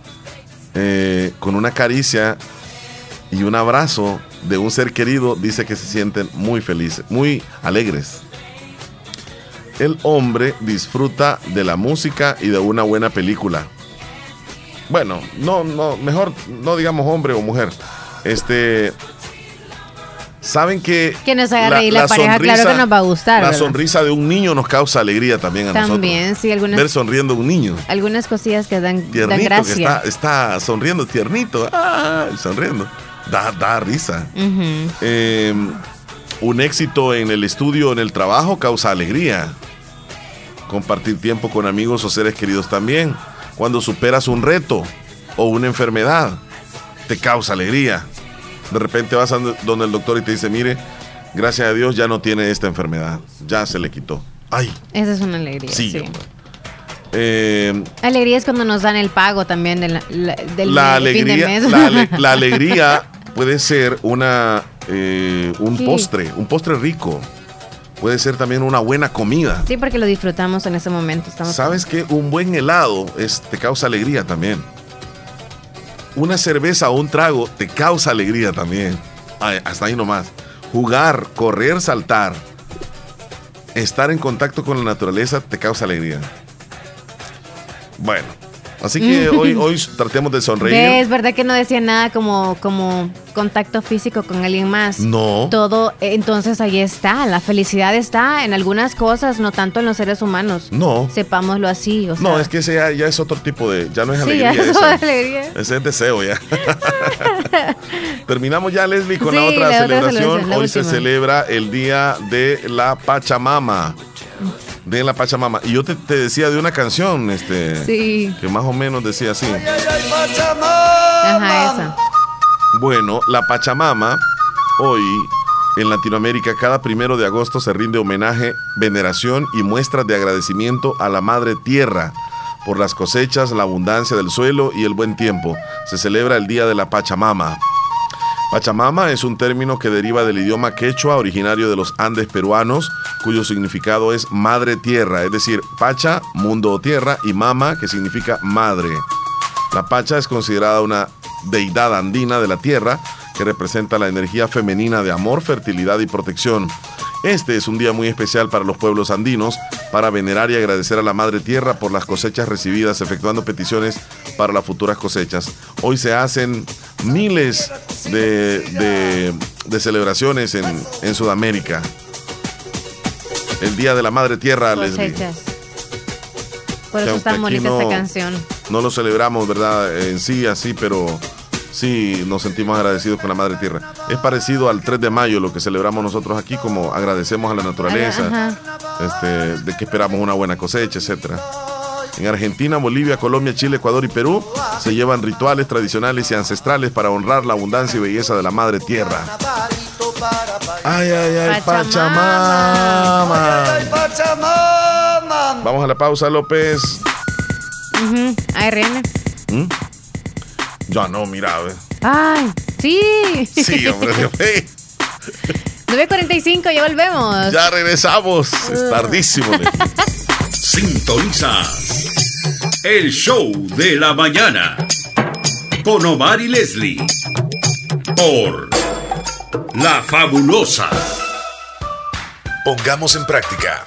eh, con una caricia y un abrazo de un ser querido, dice que se sienten muy felices, muy alegres. El hombre disfruta de la música y de una buena película. Bueno, no, no, mejor no digamos hombre o mujer. Este. Saben que. Que nos haga reír la pareja, claro que nos va a gustar, La ¿verdad? sonrisa de un niño nos causa alegría también a También, nosotros. sí, algunas, Ver sonriendo a un niño algunas cosillas que dan, dan tiernito que gracia. está, está sonriendo, tiernito, ah, sonriendo. Da, da risa. Eh, un éxito en el estudio, en el trabajo, causa alegría. Compartir tiempo con amigos o seres queridos también. Cuando superas un reto o una enfermedad, te causa alegría. De repente vas a donde el doctor y te dice, mire, gracias a Dios ya no tiene esta enfermedad. Ya se le quitó. Ay, Esa es una alegría. sí. Eh, Alegría es cuando nos dan el pago también la- del fin de alegría, mes. la, ale- la alegría puede ser una eh, un Sí. postre, un postre rico. Puede ser también una buena comida. Sí, porque lo disfrutamos en ese momento. Estamos ¿Sabes que Un buen helado es, te causa alegría también. Una cerveza o un trago te causa alegría también. Ay, hasta ahí nomás. Jugar, correr, saltar, estar en contacto con la naturaleza te causa alegría. Bueno, así que hoy, hoy tratemos de sonreír. Es verdad que no decía nada como, como contacto físico con alguien más. No. Todo, eh, entonces ahí está. La felicidad está en algunas cosas, no tanto en los seres humanos. No. Sepámoslo así. O sea, No, es que ese ya, ya es otro tipo de. Ya no es Sí, alegría. ya es alegría. Ese es deseo ya. Terminamos ya, Leslie, con la Sí, otra la otra celebración. Hoy se celebra el Día de la Pachamama. De la Pachamama. Y yo te, te decía de una canción, este. Sí. Que más o menos decía así. Ajá, esa. Bueno, la Pachamama, hoy en Latinoamérica, cada primero de agosto se rinde homenaje, veneración y muestras de agradecimiento a la Madre Tierra por las cosechas, la abundancia del suelo y el buen tiempo. Se celebra el Día de la Pachamama. Pachamama es un término que deriva del idioma quechua originario de los Andes peruanos, cuyo significado es madre tierra, es decir, Pacha, mundo o tierra, y Mama, que significa madre. La Pacha es considerada una deidad andina de la tierra que representa la energía femenina de amor, fertilidad y protección. Este es un día muy especial para los pueblos andinos, para venerar y agradecer a la Madre Tierra por las cosechas recibidas, efectuando peticiones para las futuras cosechas. Hoy se hacen miles de, de- de celebraciones en, en Sudamérica. El Día de la Madre Tierra, Leslie. Por eso está aquí bonita no- esta canción. No lo celebramos, ¿verdad? En sí, así, pero sí nos sentimos agradecidos con la Madre Tierra. Es parecido al 3 de mayo, lo que celebramos nosotros aquí, como agradecemos a la naturaleza, Ajá. este, de que esperamos una buena cosecha, etcétera. En Argentina, Bolivia, Colombia, Chile, Ecuador y Perú se llevan rituales tradicionales y ancestrales para honrar la abundancia y belleza de la Madre Tierra. Ay, ay, ay, Pachamama. Vamos a la pausa, López. ARN. ¿Mm? Ya no, mira. ve. Ay, sí. Sí, hombre, Dios mío. 9.45, ya volvemos. Ya regresamos. Es tardísimo. Leslie. Sintonizas el show de la mañana con Omar y Leslie por La Fabulosa. Pongamos en práctica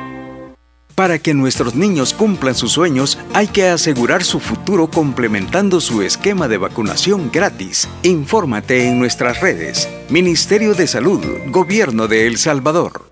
Para que nuestros niños cumplan sus sueños, hay que asegurar su futuro complementando su esquema de vacunación gratis. Infórmate en nuestras redes. Ministerio de Salud, Gobierno de El Salvador.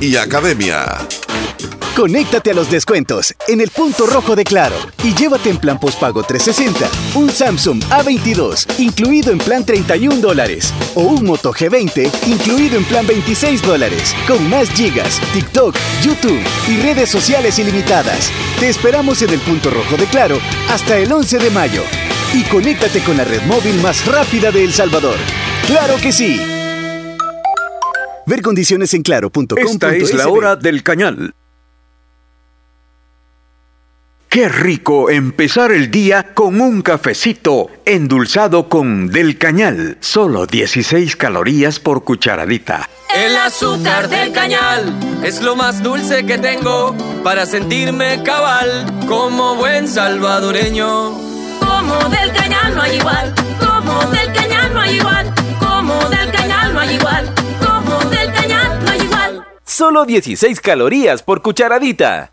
y Academia. Conéctate a los descuentos en el punto rojo de Claro y llévate en plan postpago 360 un Samsung A22 incluido en plan 31 dólares o un Moto G20 incluido en plan 26 dólares con más gigas, TikTok, YouTube y redes sociales ilimitadas. Te esperamos en el punto rojo de Claro hasta el 11 de mayo y conéctate con la red móvil más rápida de El Salvador. ¡Claro que sí! Ver condiciones en claro.com. Esta es la hora del cañal. Qué rico empezar el día con un cafecito endulzado con Del Cañal. Solo 16 calorías por cucharadita. El azúcar del cañal es lo más dulce que tengo para sentirme cabal como buen salvadoreño. Como del cañal no hay igual, como del cañal no hay igual, como del cañal no hay igual, Solo 16 calorías por cucharadita.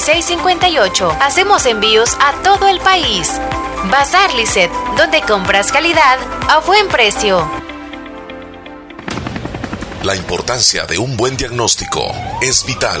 58. Hacemos envíos a todo el país. Bazar Lisset, donde compras calidad a buen precio. La importancia de un buen diagnóstico es vital.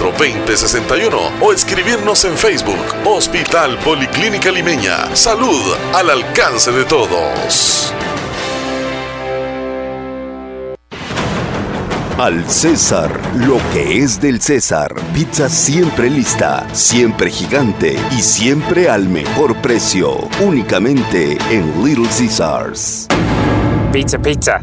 2061 o escribirnos en Facebook Hospital Policlínica Limeña. Salud al alcance de todos. Al César, lo que es del César. Pizza siempre lista, siempre gigante y siempre al mejor precio. Únicamente en Little Caesars. Pizza, pizza.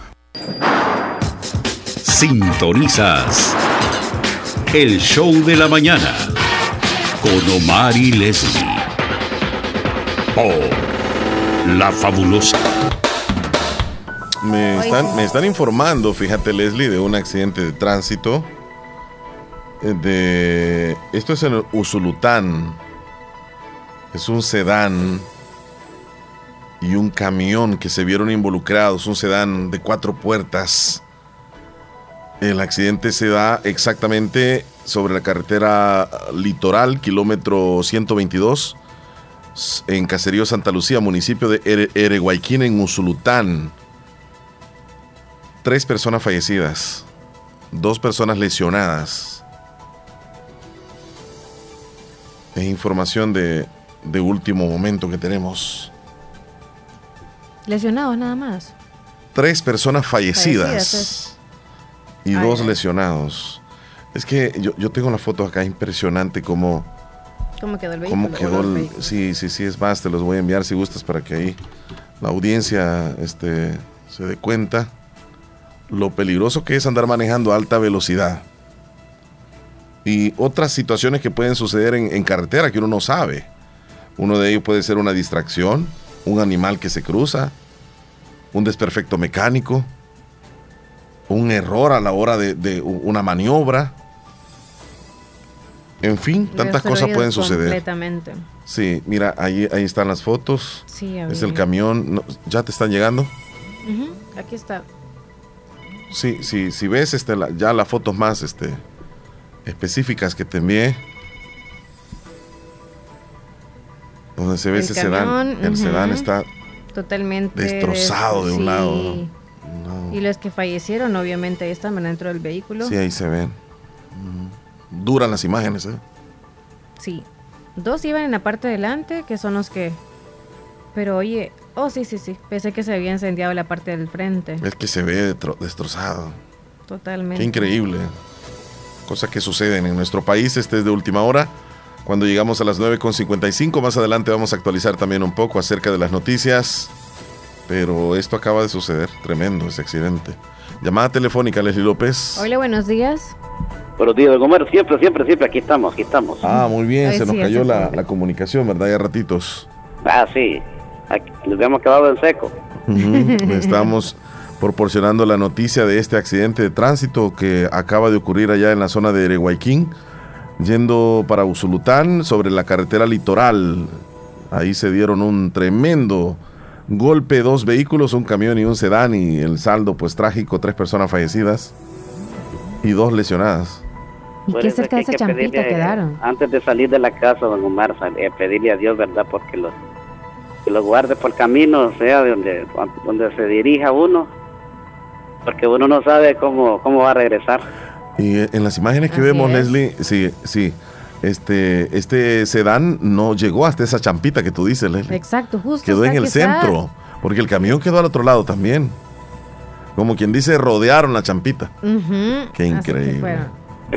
Sintonizas el show de la mañana con Omar y Leslie por La Fabulosa. Me están, me están informando, fíjate Leslie, de un accidente de tránsito. eh, De, esto es en Usulután. Es un sedán y un camión que se vieron involucrados. Un sedán de cuatro puertas. El accidente se da exactamente sobre la carretera litoral, kilómetro 122, s- en Caserío Santa Lucía, municipio de Ere- Ereguayquín, en Usulután. Tres personas fallecidas, dos personas lesionadas. Es información de, de último momento que tenemos. Lesionados nada más. Tres personas fallecidas. Fallecidas, y Ay, dos lesionados. Es que yo, yo tengo la foto acá, impresionante cómo, ¿Cómo quedó el vehículo? cómo quedó el... Sí, sí, sí, es más, te los voy a enviar si gustas para que ahí la audiencia este, se dé cuenta lo peligroso que es andar manejando a alta velocidad. Y otras situaciones que pueden suceder en, en carretera que uno no sabe. Uno de ellos puede ser una distracción, un animal que se cruza, un desperfecto mecánico, un error a la hora de, una maniobra. En fin, tantas cosas pueden suceder. Completamente. Sí, mira, ahí, ahí están las fotos. Sí, ya es el camión. no, ¿Ya te están llegando? Ujú, Aquí está. Sí, sí, si ves este, la- ya las fotos más este, específicas que te envié. Donde se ve El ese sedán. El sedán está Totalmente. destrozado de un sí. lado. Y los que fallecieron, obviamente, ahí están dentro del vehículo. Sí, ahí se ven. Duran las imágenes, ¿eh? Sí. Dos iban en la parte de delante, que son los que. Pero oye, oh sí, sí, sí. Pensé que se había incendiado la parte del frente. Es que se ve destrozado. Totalmente. Qué increíble. Cosas que suceden en nuestro país. Este es de última hora. Cuando llegamos a las 9.55, más adelante vamos a actualizar también un poco acerca de las noticias. Pero esto acaba de suceder. Tremendo ese accidente. Llamada telefónica, Leslie López. Hola, buenos días. Buenos días, Omar. Siempre, siempre, siempre. Aquí estamos, aquí estamos. Ah, muy bien. Ay, se nos sí, cayó ese la, la comunicación, ¿verdad? Ya ratitos. Ah, sí. Aquí, nos habíamos quedado en seco. Estamos proporcionando la noticia de este accidente de tránsito que acaba de ocurrir allá en la zona de Ereguayquín, yendo para Usulután sobre la carretera litoral. Ahí se dieron un tremendo golpe, dos vehículos, un camión y un sedán y el saldo pues trágico, tres personas fallecidas y dos lesionadas. ¿Y qué cerca de esa que champita quedaron? Antes de salir de la casa, don Omar, eh, pedirle a Dios, ¿verdad? Porque los, que los guarde por el camino, sea de donde, donde se dirija uno. Porque uno no sabe cómo, cómo va a regresar. Y en las imágenes que Así vemos, es. Leslie, sí, sí, este, este sedán no llegó hasta esa champita que tú dices, Leslie. Exacto, justo. quedó en el que está- centro, porque el camión quedó al otro lado también. Como quien dice, rodearon la champita. Qué increíble.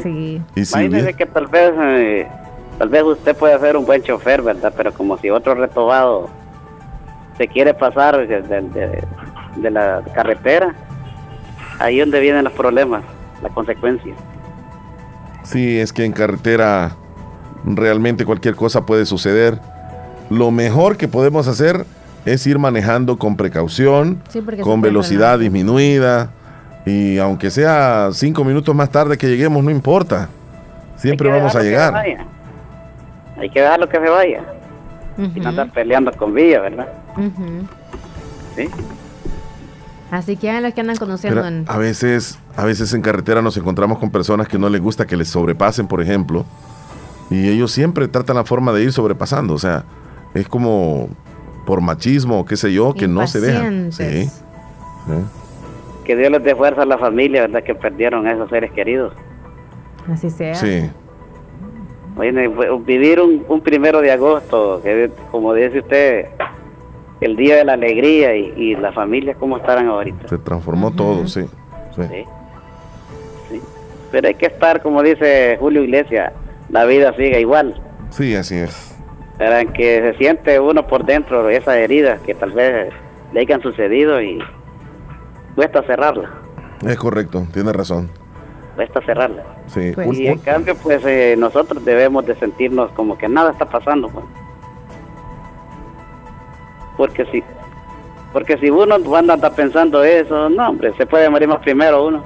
Sí. Y si Imagínese que tal vez, eh, tal vez usted puede ser un buen chofer, ¿verdad? Pero como si otro retobado se quiere pasar de, de- de- de la carretera, ahí es donde vienen los problemas, las consecuencias. Sí, es que en carretera realmente cualquier cosa puede suceder. Lo mejor que podemos hacer es ir manejando con precaución, Sí, con velocidad frenar. disminuida. Y aunque sea cinco minutos más tarde que lleguemos, no importa. Siempre vamos a llegar. Hay que dejarlo que se vaya. Y no andar peleando con Villa, ¿verdad? Sí. Así que hagan los que andan conociendo Pero en... a veces, a veces en carretera nos encontramos con personas que no les gusta que les sobrepasen, por ejemplo, y ellos siempre tratan la forma de ir sobrepasando. O sea, es como por machismo o qué sé yo, que no se dejan. Sí. Sí. que Dios les dé fuerza a la familia, ¿verdad? Que perdieron a esos seres queridos. Así sea. Sí. Oye, vivir un, un primero de agosto, que como dice usted, el día de la alegría y, y la familia, ¿cómo estarán ahorita? Se transformó todo, sí. sí. Sí. Sí. Pero hay que estar, como dice Julio Iglesias, la vida sigue igual. Sí, así es. Para que se siente uno por dentro esas heridas que tal vez le hayan sucedido y cuesta cerrarla, Es correcto, tiene razón. cuesta cerrarla. Sí. Un- y en cambio, pues eh, nosotros debemos de sentirnos como que nada está pasando. pues. Porque si, porque si uno anda, anda pensando eso, no, hombre, se puede morir más primero uno.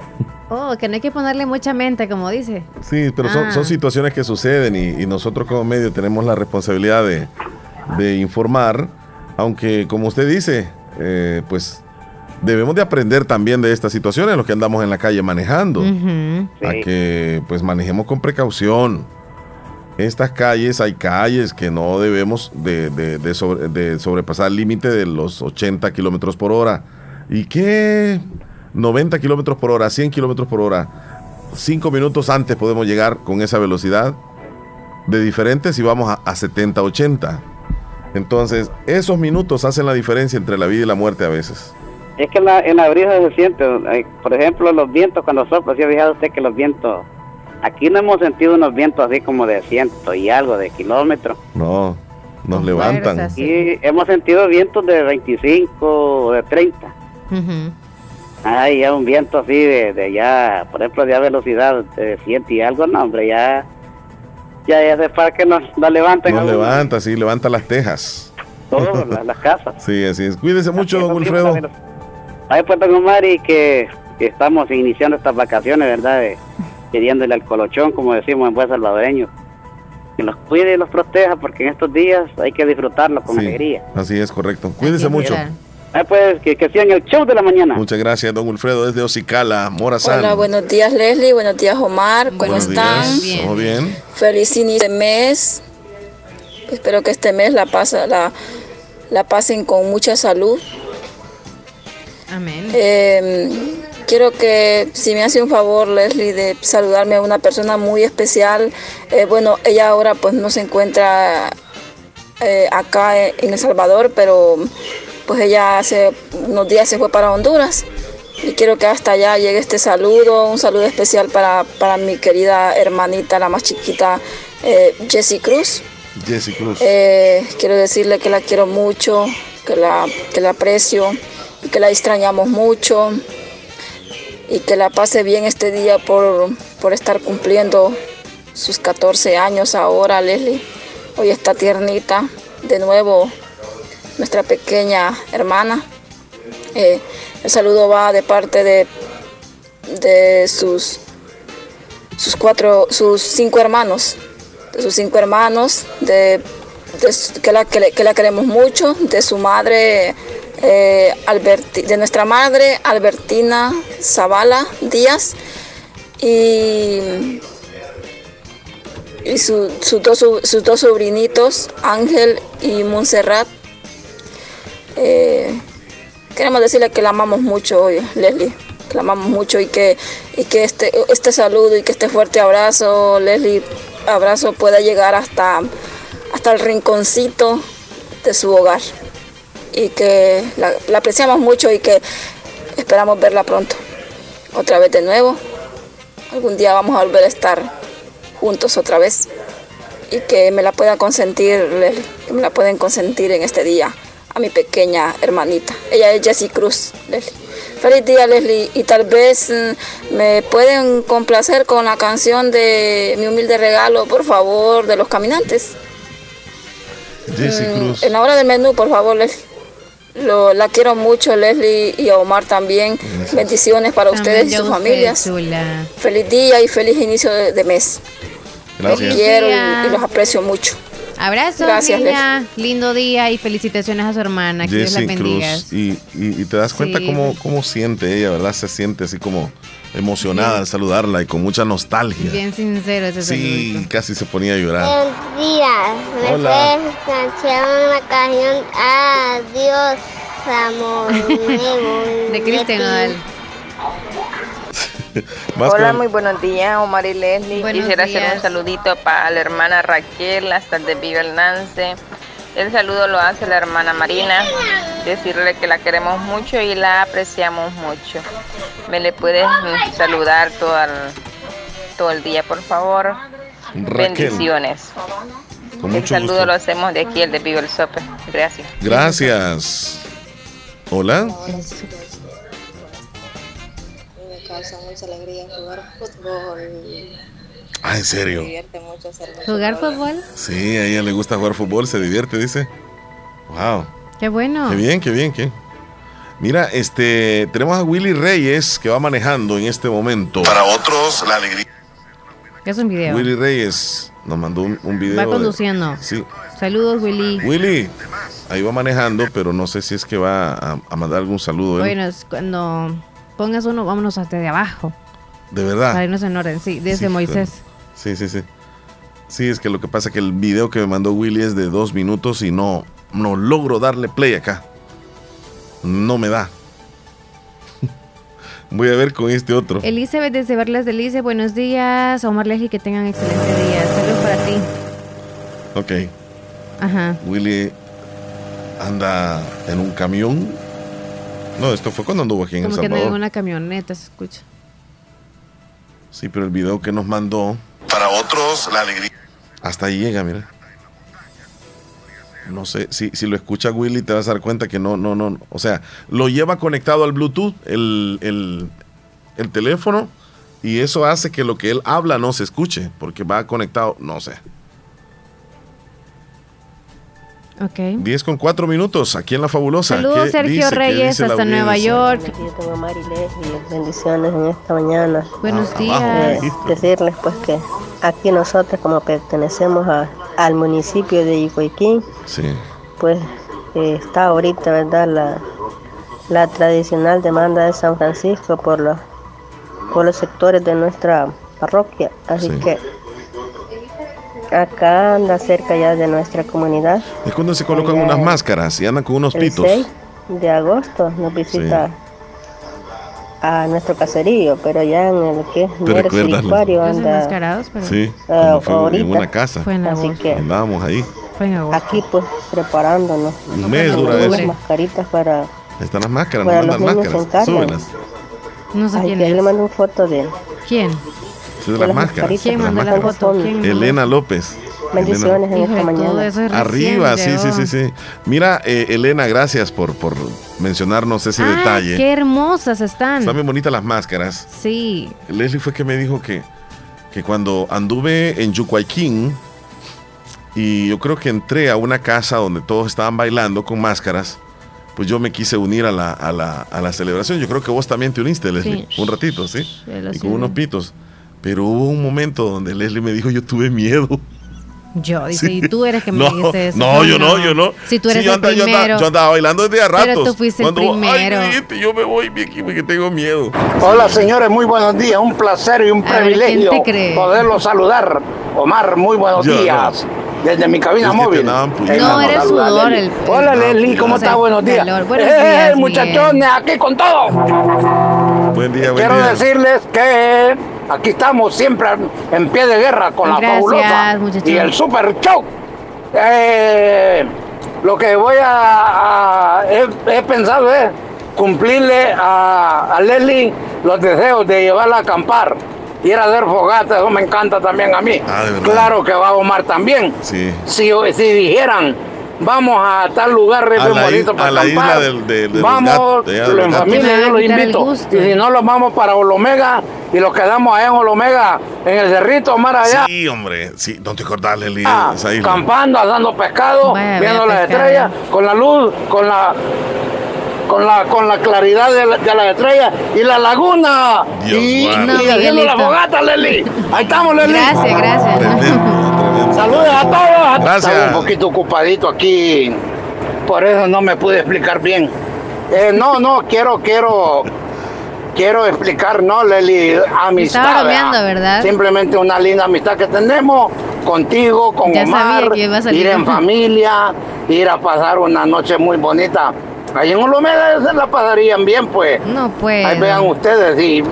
Oh, que no hay que ponerle mucha mente, como dice. Sí, pero son, Ah. son situaciones que suceden y, y nosotros como medio tenemos la responsabilidad de, de informar, aunque como usted dice, eh, pues debemos de aprender también de estas situaciones, los que andamos en la calle manejando, a que pues manejemos con precaución. Estas calles, hay calles que no debemos de, sobre- de sobrepasar el límite de los 80 kilómetros por hora. ¿Y qué? 90 kilómetros por hora, 100 kilómetros por hora. Cinco minutos antes podemos llegar con esa velocidad de diferente si vamos a, a 70, 80. Entonces, esos minutos hacen la diferencia entre la vida y la muerte a veces. Es que en la, en la brisa se siente, eh, por ejemplo, los vientos cuando soplan, ¿sí ha fijado usted que los vientos, aquí no hemos sentido unos vientos así como de ciento y algo de kilómetros. No, nos levantan. Y hemos sentido vientos de 25 o de 30. Ay, ya un viento así de, de ya, por ejemplo, de a velocidad de 100 y algo, no, hombre, ya, ya, ya se para que nos, nos levanten Nos uno, levanta, sí, levanta las tejas. todas las, las casas. Sí, así es. Cuídese mucho, don Wilfredo. Ahí pues, don Omar, y que, que estamos iniciando estas vacaciones, ¿verdad? De, pidiéndole al colochón, como decimos en buen salvadoreño, que los cuide y los proteja, porque en estos días hay que disfrutarlo con Sí, alegría. así es, correcto. Cuídese mucho. Ahí pues, que, que sigan el show de la mañana. Muchas gracias, don Wilfredo, desde Ocicala, Morazán. Hola, buenos días Leslie, buenos días Omar, ¿cómo Buenos están? días. ¿Todo bien? Feliz inicio de mes. Espero que este mes la, pasa, la, la pasen con mucha salud. Amén. Eh, quiero que si me hace un favor Leslie de saludarme a una persona muy especial. Eh, bueno, ella ahora pues no se encuentra eh, acá en El Salvador, pero pues ella hace unos días se fue para Honduras. Y quiero que hasta allá llegue este saludo, un saludo especial para, para mi querida hermanita, la más chiquita, eh, Jessie Cruz. Jesse Cruz. Eh, quiero decirle que la quiero mucho, que la, que la aprecio que la extrañamos mucho y que la pase bien este día por, por estar cumpliendo sus 14 años ahora, Leslie. Hoy está tiernita, de nuevo nuestra pequeña hermana. Eh, el saludo va de parte de, de sus, sus cuatro, sus cinco hermanos, de sus cinco hermanos, de, que, la, que, que la queremos mucho, de su madre, eh, de nuestra madre, Albertina Zavala Díaz, y, y dos sus dos sobrinitos, Ángel y Montserrat. Eh, queremos decirle que la amamos mucho hoy, Leslie, que la amamos mucho y que, y que este, este saludo y que este fuerte abrazo, Leslie, abrazo pueda llegar hasta, hasta el rinconcito de su hogar y que la, apreciamos mucho y que esperamos verla pronto, otra vez de nuevo. Algún día vamos a volver a estar juntos otra vez y que me la pueda consentir, que me la pueden consentir en este día a mi pequeña hermanita. Ella es Jessie Cruz, Leslie. Feliz día, Leslie. Y tal vez mm, me pueden complacer con la canción de Mi humilde regalo, por favor, de los caminantes. Jesse Mm, Cruz. En la hora del menú, por favor, Leslie. Lo, la quiero mucho, Leslie y a Omar también. Bendiciones para ustedes y sus familias. chula. Feliz día y feliz inicio de, de mes. Gracias. Los quiero y, y los aprecio mucho. Abrazo, Gracias, niña. Lindo día y felicitaciones a su hermana. Que Dios la bendiga. Cruz. Y, y- y te das cuenta Sí. cómo, cómo siente ella, ¿verdad? Se siente así como emocionada Sí. al saludarla y con mucha nostalgia. Bien sincero ese Sí, casi se ponía a llorar. Buenos días, me Hola. una canción Adiós, amor nuevo. De Cristian Nodal. Hola, con- muy buenos días, Omar y Leslie. Buenos Quisiera hacer días. un saludito para la hermana Raquel, hasta de Viva el Nance. El saludo lo hace la hermana Marina. Decirle que la queremos mucho y la apreciamos mucho. ¿Me le puedes mm, saludar todo el, todo el día, por favor? Raquel, Bendiciones. con El mucho saludo gusto. lo hacemos de aquí, el de Viva el Sope. Gracias. Gracias. Hola. Me causa mucha alegría jugar fútbol. Ah, ¿en serio? Me divierte mucho hacer mucho ¿Jugar fútbol? Sí, a ella le gusta jugar fútbol, se divierte, dice. Wow. Qué bueno. Qué bien, qué bien, qué. Mira, este, tenemos a Willy Reyes que va manejando en este momento. Para otros, la alegría. Es un video. Willy Reyes nos mandó un, un video. Va de- conduciendo. sí. Saludos, Willy. Willy, ahí va manejando, pero no sé si es que va a, a mandar algún saludo. él. Bueno, es cuando pongas uno, vámonos hasta de abajo. de verdad. Para irnos en orden, sí, desde Sí, Moisés. Sí, sí, sí. Sí, es que lo que pasa es que el video que me mandó Willy es de dos minutos y no, no logro darle play acá. No me da. Voy a ver con este otro. Elizabeth desde Verlas Delicia, buenos días. Omar Leslie, que tengan excelente día. Saludos para ti. Ok. Ajá. Willy anda en un camión. No, esto fue cuando anduvo aquí en El Como que no en Salvador. una camioneta, se escucha. Sí, pero el video que nos mandó. Para otros, la alegría. Hasta ahí llega, mira. No sé, si, si lo escucha Willy te vas a dar cuenta que no, no, no. O sea, lo lleva conectado al Bluetooth, el, el, el teléfono, y eso hace que lo que él habla no se escuche, porque va conectado, no sé. Ok. 10 con 4 minutos, aquí en La Fabulosa. Saludos, ¿Qué Sergio dice? ¿Qué Reyes, hasta Nueva? York. Aquí yo tengo a Mari Leslie. Bendiciones en esta mañana. Buenos Ah, días. Eh, decirles pues que aquí nosotros como pertenecemos a- al municipio de Icoiquín, Sí. pues eh, está ahorita, ¿verdad? La, la tradicional demanda de San Francisco por los, por los sectores de nuestra parroquia. Así Sí. que acá anda cerca ya de nuestra comunidad. Es cuando se colocan Allá unas en- máscaras y andan con unos El pitos. 6 de agosto nos visita a nuestro caserío, pero ya en el que es ¿Te Mercy recuerdas, Acuario Los anda pero Sí, cuando fue en ahorita. una casa. Fue en Así agosto. que Andábamos ahí. Fue en agosto. aquí pues preparándonos. Un mes dura eso. mascaritas para, están las máscaras, para nos los mandan máscaras. Súbelas. No sé Ay, quién que ahí es. le mando una foto de ¿Quién? Sí, de de las máscaras. mascaritas. ¿Quién de las mandó la máscaras. foto? ¿Quién mandó? Elena López. Bendiciones en Hijo esta mañana. eso es Arriba, sí, sí, sí, sí. Mira, eh, Elena, gracias por, por mencionarnos ese Ah, detalle. qué hermosas están. Están bien bonitas las máscaras. Sí. Leslie fue que me dijo que, que cuando anduve en Yucuayquín y yo creo que entré a una casa donde todos estaban bailando con máscaras, pues yo me quise unir a la, a la, a la celebración. Yo creo que vos también te uniste, Leslie, Sí. un ratito, ¿sí? Y con unos pitos. Pero hubo un momento donde Leslie me dijo, yo tuve miedo. Yo, dice, Sí. y tú eres que me no, dijiste eso. No, yo no, yo no. Si tú eres Sí, yo el andaba- yo andaba- primero. Yo andaba, bailando desde a ratos. Pero tú fuiste el Cuando, primero. yo me voy mi aquí porque tengo miedo. Hola señores, muy buenos días, un placer y un A ver, privilegio poderlos saludar. Omar, muy buenos Yo, días. Desde mi cabina móvil. puyando. No, el a sudor, Leslie. el- Hola el- Leslie, ¿cómo o sea, está? Buenos días. Buenos Eh, días, muchachones, aquí con todo. Buen día, buen Quiero día. decirles que aquí estamos siempre en pie de guerra con la fabulosa y el super show. Eh, lo que voy a, a- he, he pensado es cumplirle a, a Leslie los deseos de llevarla a acampar, ir a hacer fogata, eso me encanta también a mí. Ah, claro que va a Omar también. Sí. Si, si dijeran, vamos a tal lugar re A la bonito para a la acampar, isla del- de- de los vamos de en familia, yo los invito. Y si no, los vamos para Olomega y los quedamos allá en Olomega, en el cerrito, Omar, allá. Sí, hombre. Sí, no te acordás, Leslie, Ah, esa isla. campando, asando pescado, Vaya, viendo las pescado. estrellas, con la luz, con la con la con la claridad de, la- de las estrellas y la laguna Dios y, y No, haciendo la fogata, Leslie. Ahí estamos, Leslie. Gracias, gracias. Saludos a todos. Gracias. Estaba un poquito ocupadito aquí, por eso no me pude explicar bien. Eh, no, no, quiero, quiero, quiero explicar, no, Leli, amistad. Estaba bromeando, ¿verdad? Simplemente una linda amistad que tenemos contigo, con Ya sabía Omar, que iba a salir. ir en familia, ir a pasar una noche muy bonita. Ahí en Olomeda se la pasarían bien, pues. No puedo. Ahí vean ustedes y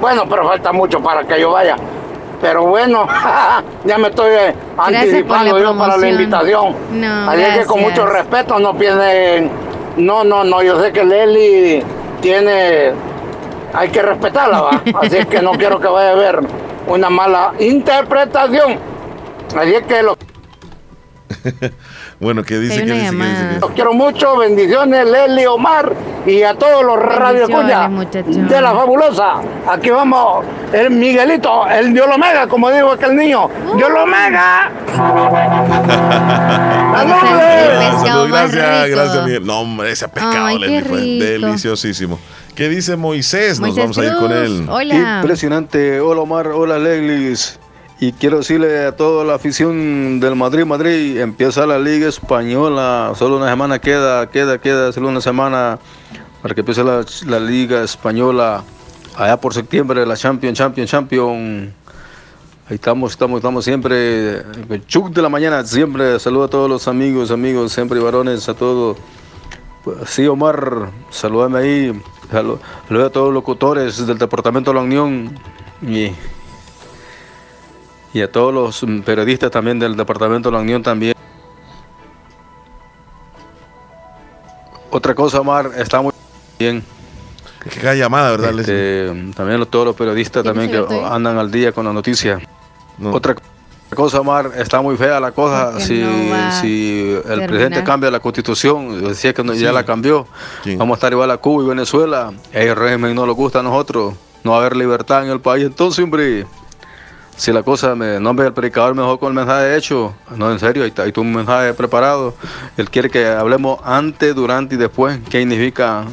Bueno, pero falta mucho para que yo vaya. Pero bueno, ya me estoy eh, Gracias anticipando yo para la invitación. No, Así es que con gracias. mucho respeto no piensen, no, no, no, yo sé que Leli tiene, hay que respetarla, ¿va? Así es que no quiero que vaya a haber una mala interpretación. Así es que lo, Bueno, ¿qué dice? ¿Qué dice? ¿Qué dice? ¿Qué dice? los quiero mucho, bendiciones Leli, Omar y a todos los radioescuchas de la fabulosa. Aquí vamos, el Miguelito, el Dios lo mega, como dijo aquel niño. Dios lo mega. Ah, Saludos, gracias, gracias, Miguel. No, hombre, ese pescado Ay, Leslie, fue deliciosísimo. ¿Qué dice Moisés? Nos vamos a ir con él. Hola. Impresionante. Hola Omar, hola Leglis. Y quiero decirle a toda la afición del Madrid, Madrid, empieza la Liga Española. Solo una semana queda, queda, queda, solo una semana para que empiece la, Liga Española. Allá por septiembre, la Champion, Champion, Champion. Ahí estamos, estamos, estamos siempre. El Chuc de la mañana, siempre. Saludo a todos los amigos, amigos, siempre varones, a todos. Sí, Omar, salúdame ahí. Salu- Saludo a todos los locutores del Departamento de la Unión y, y a todos los mm, periodistas también del Departamento de la Unión también. Otra cosa, Omar, está muy bien. Que cada llamada, ¿verdad, Este, también los- todos los periodistas también que andan al día con la noticia. Otra cosa, Omar, está muy fea la cosa. Porque Si, no si el terminar. presidente cambia la constitución, decía que no- ya Sí. la cambió, vamos a estar igual a Cuba y Venezuela. El régimen no nos gusta a nosotros, no va a haber libertad en el país. Entonces, hombre, si la cosa, me, no ve el predicador mejor con el mensaje hecho, no, en serio, ahí está, un mensaje preparado. Él quiere que hablemos antes, durante y después, qué significa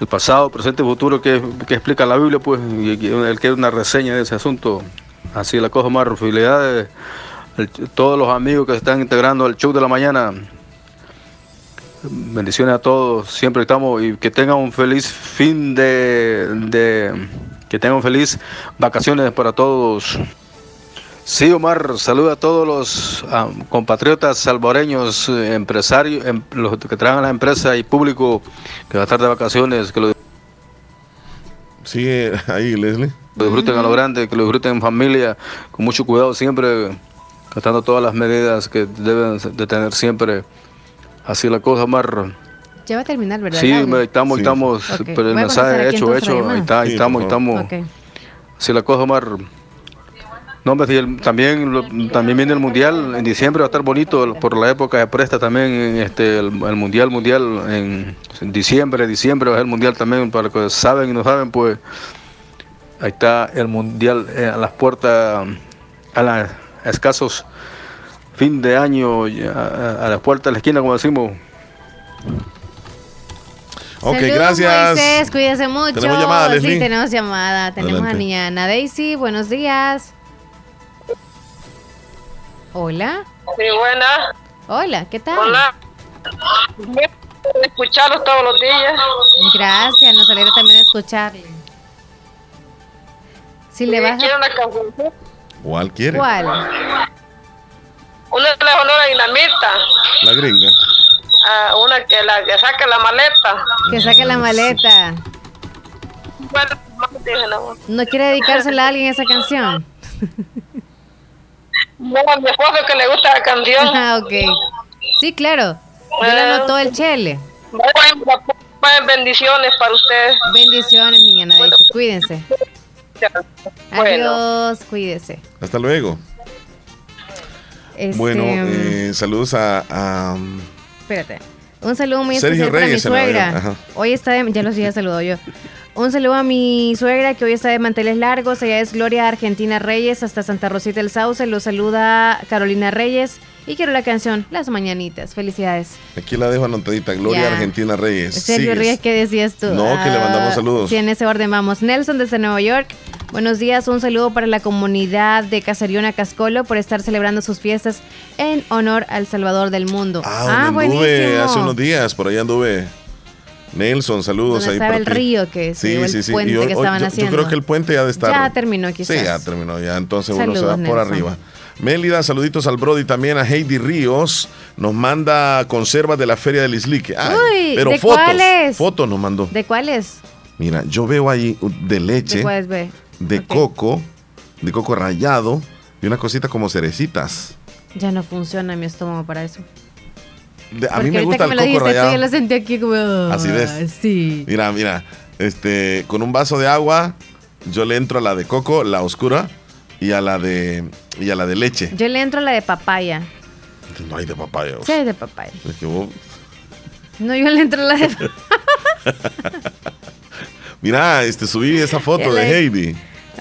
el pasado, presente y futuro que, explica la Biblia, pues, él quiere una reseña de ese asunto. Así la cosa más, a todos los amigos que se están integrando al show de la mañana. Bendiciones a todos, siempre estamos y que tengan un feliz fin de, de que tengan feliz vacaciones para todos. Sí, Omar, saluda a todos los ah, compatriotas salvadoreños, eh, empresarios, em- los que trabajan en la empresa y público que va a estar de vacaciones, que lo, Sigue ahí, Leslie. lo disfruten a lo grande, que lo disfruten en familia, con mucho cuidado siempre, tratando todas las medidas que deben de tener siempre. Así la cosa, Omar. Ya va a terminar, ¿verdad? Sí, estamos, Sí. estamos, Ok. pero el mensaje hecho, la hecho, ahí está, ahí Sí, estamos, estamos. Así la cosa, Omar. No, hombre, sí, el- también, lo- también viene el mundial, en diciembre va a estar bonito, por la época de presta también, en este, el, el mundial, mundial, en, en diciembre, diciembre va a ser el mundial también, para los que saben y no saben, pues, ahí está el mundial eh, a las puertas, a las a escasos fin de año, a, a las puertas de la esquina, como decimos. Ok, Saludos, gracias. Moisés, cuídese mucho. ¿Tenemos llamada, Leslie? Sí, tenemos llamada. Tenemos Adelante. a niña Ana Daisy. Buenos días. Hola. Sí, buena. Hola, ¿qué tal? Hola. Escucharlos todos los días. Gracias, nos alegra también escucharle. Si le vas a... una canción. ¿Cuál quiere? ¿Cuál? Una de las honora dinamita. La gringa. Ah, una que la que saque la maleta. Que saque la maleta. Bueno, no dije nada. ¿No quiere dedicársela a alguien esa canción? No, a mi esposo que le gusta la canción. Ah, ok. Sí, claro. Yo le anotó el chele. Bendiciones para ustedes. Bendiciones, niña Ana Daisy. Cuídense. Bueno. Adiós, cuídese. Hasta luego. Este, Bueno, eh, saludos a, a- Espérate. Un saludo muy Sergio especial Reyes para mi suegra. Hoy está de, ya los había saludado yo. Un saludo a mi suegra que hoy está de manteles largos. Ella es Gloria Argentina Reyes hasta Santa Rosita del Sauce. Lo saluda Carolina Reyes. Y quiero la canción Las Mañanitas. Felicidades. aquí la dejo anotadita. Gloria Ya. Argentina Reyes. Sergio Sigues. Reyes, ¿qué decías tú? No, que le mandamos Ah, saludos. Sí, en ese orden vamos. Nelson desde Nueva York. Buenos días, un saludo para la comunidad de Casariona Cascolo por estar celebrando sus fiestas en honor al Salvador del mundo. Ah, donde anduve hace unos días, por ahí anduve. Nelson, saludos Donde ahí estaba para el ti. río que se llevó el puente Y hoy- que estaban yo, yo haciendo. creo que el puente ya de estar. Ya terminó, quizás. Sí, ya terminó, ya entonces uno se Saludos, va por arriba. Mélida, saluditos al Brody también a Heidi Ríos. Nos manda conservas de la Feria del Islique. Ay, Uy, pero ¿de fotos. cuáles? Fotos nos mandó. ¿De cuáles? Mira, yo veo ahí de leche, ¿Qué puedes ver? De coco, de coco rallado y unas cositas como cerecitas. Ya no funciona mi estómago para eso. De- a Porque mí me gusta que el me lo coco rallado. yo lo sentí aquí como... Así ves. Sí. Mira, mira, este, con un vaso de agua, yo le entro a la de coco, la oscura, y a la de, y a la de leche. Yo le entro a la de papaya. No hay de papaya. Sí, de papaya. Es que vos- No, yo le entro a la de... Mira, este, subí esa foto de le- Heidi,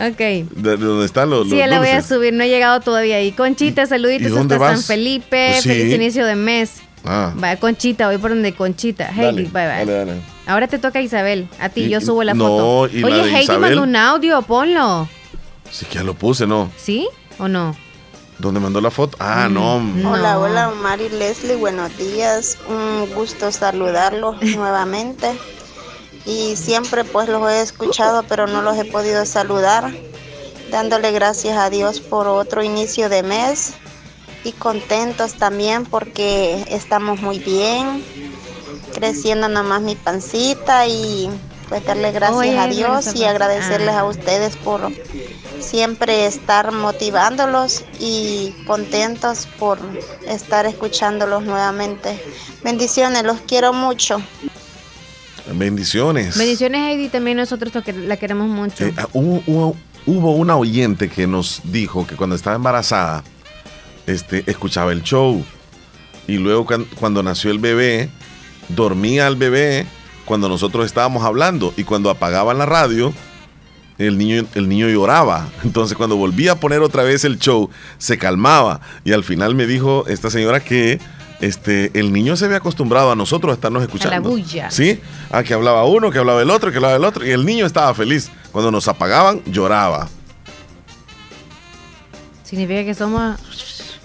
ok. de, donde están los, Sí, los la voy a subir, no he llegado todavía ahí. Conchita, saluditos y dónde hasta San vas? Felipe. Pues sí. Feliz inicio de mes. Ah, Vaya, Conchita, voy por donde Conchita. dale, Heidi, bye, bye. dale, dale. Ahora te toca Isabel. A ti, Y- yo subo la no, foto. y la Oye, de Heidi Isabel. mandó un audio, ponlo. Sí que ya lo puse, ¿no? ¿Sí o no? ¿Dónde mandó la foto? Ah, no. Hola, hola, Omar y Leslie, buenos días. Un gusto saludarlos nuevamente. Y siempre pues los he escuchado, pero no los he podido saludar. Dándole gracias a Dios por otro inicio de mes. Y contentos también porque estamos muy bien. Creciendo nomás mi pancita y pues darle gracias Oye, a Dios y agradecerles Ah. a ustedes por siempre estar motivándolos y contentos por estar escuchándolos nuevamente. Bendiciones, los quiero mucho. Bendiciones. Bendiciones, Heidi. También nosotros la queremos mucho. Eh, ah, hubo, hubo- hubo una oyente que nos dijo que cuando estaba embarazada, este, escuchaba el show. Y luego cuan- cuando nació el bebé, dormía al bebé cuando nosotros estábamos hablando. Y cuando apagaban la radio, el niño, el niño lloraba. Entonces cuando volvía a poner otra vez el show, se calmaba. Y al final me dijo esta señora que este, el niño se había acostumbrado a nosotros a estarnos escuchando. bulla. Sí, a que hablaba uno, que hablaba el otro, que hablaba el otro. Y el niño estaba feliz. Cuando nos apagaban, lloraba. Significa que somos...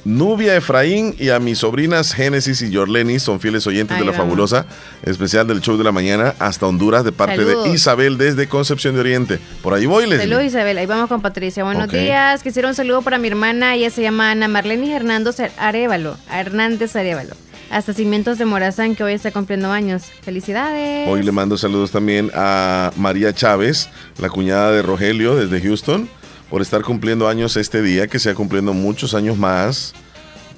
Nubia Efraín y a mis sobrinas Génesis y Yorleni son fieles oyentes de la vamos. fabulosa especial del show de la mañana hasta Honduras de parte Saludos. de Isabel desde Concepción de Oriente. Por ahí voy, Leslie. Saludos Isabel, ahí vamos con Patricia. Buenos días, quisiera un saludo para mi hermana, ella se llama Ana Marlene Hernando Arevalo, Hernández Arevalo. Hasta Cimientos de Morazán, que hoy está cumpliendo años. Felicidades. Hoy le mando saludos también a María Chávez, la cuñada de Rogelio desde Houston, por estar cumpliendo años este día, que sea cumpliendo muchos años más,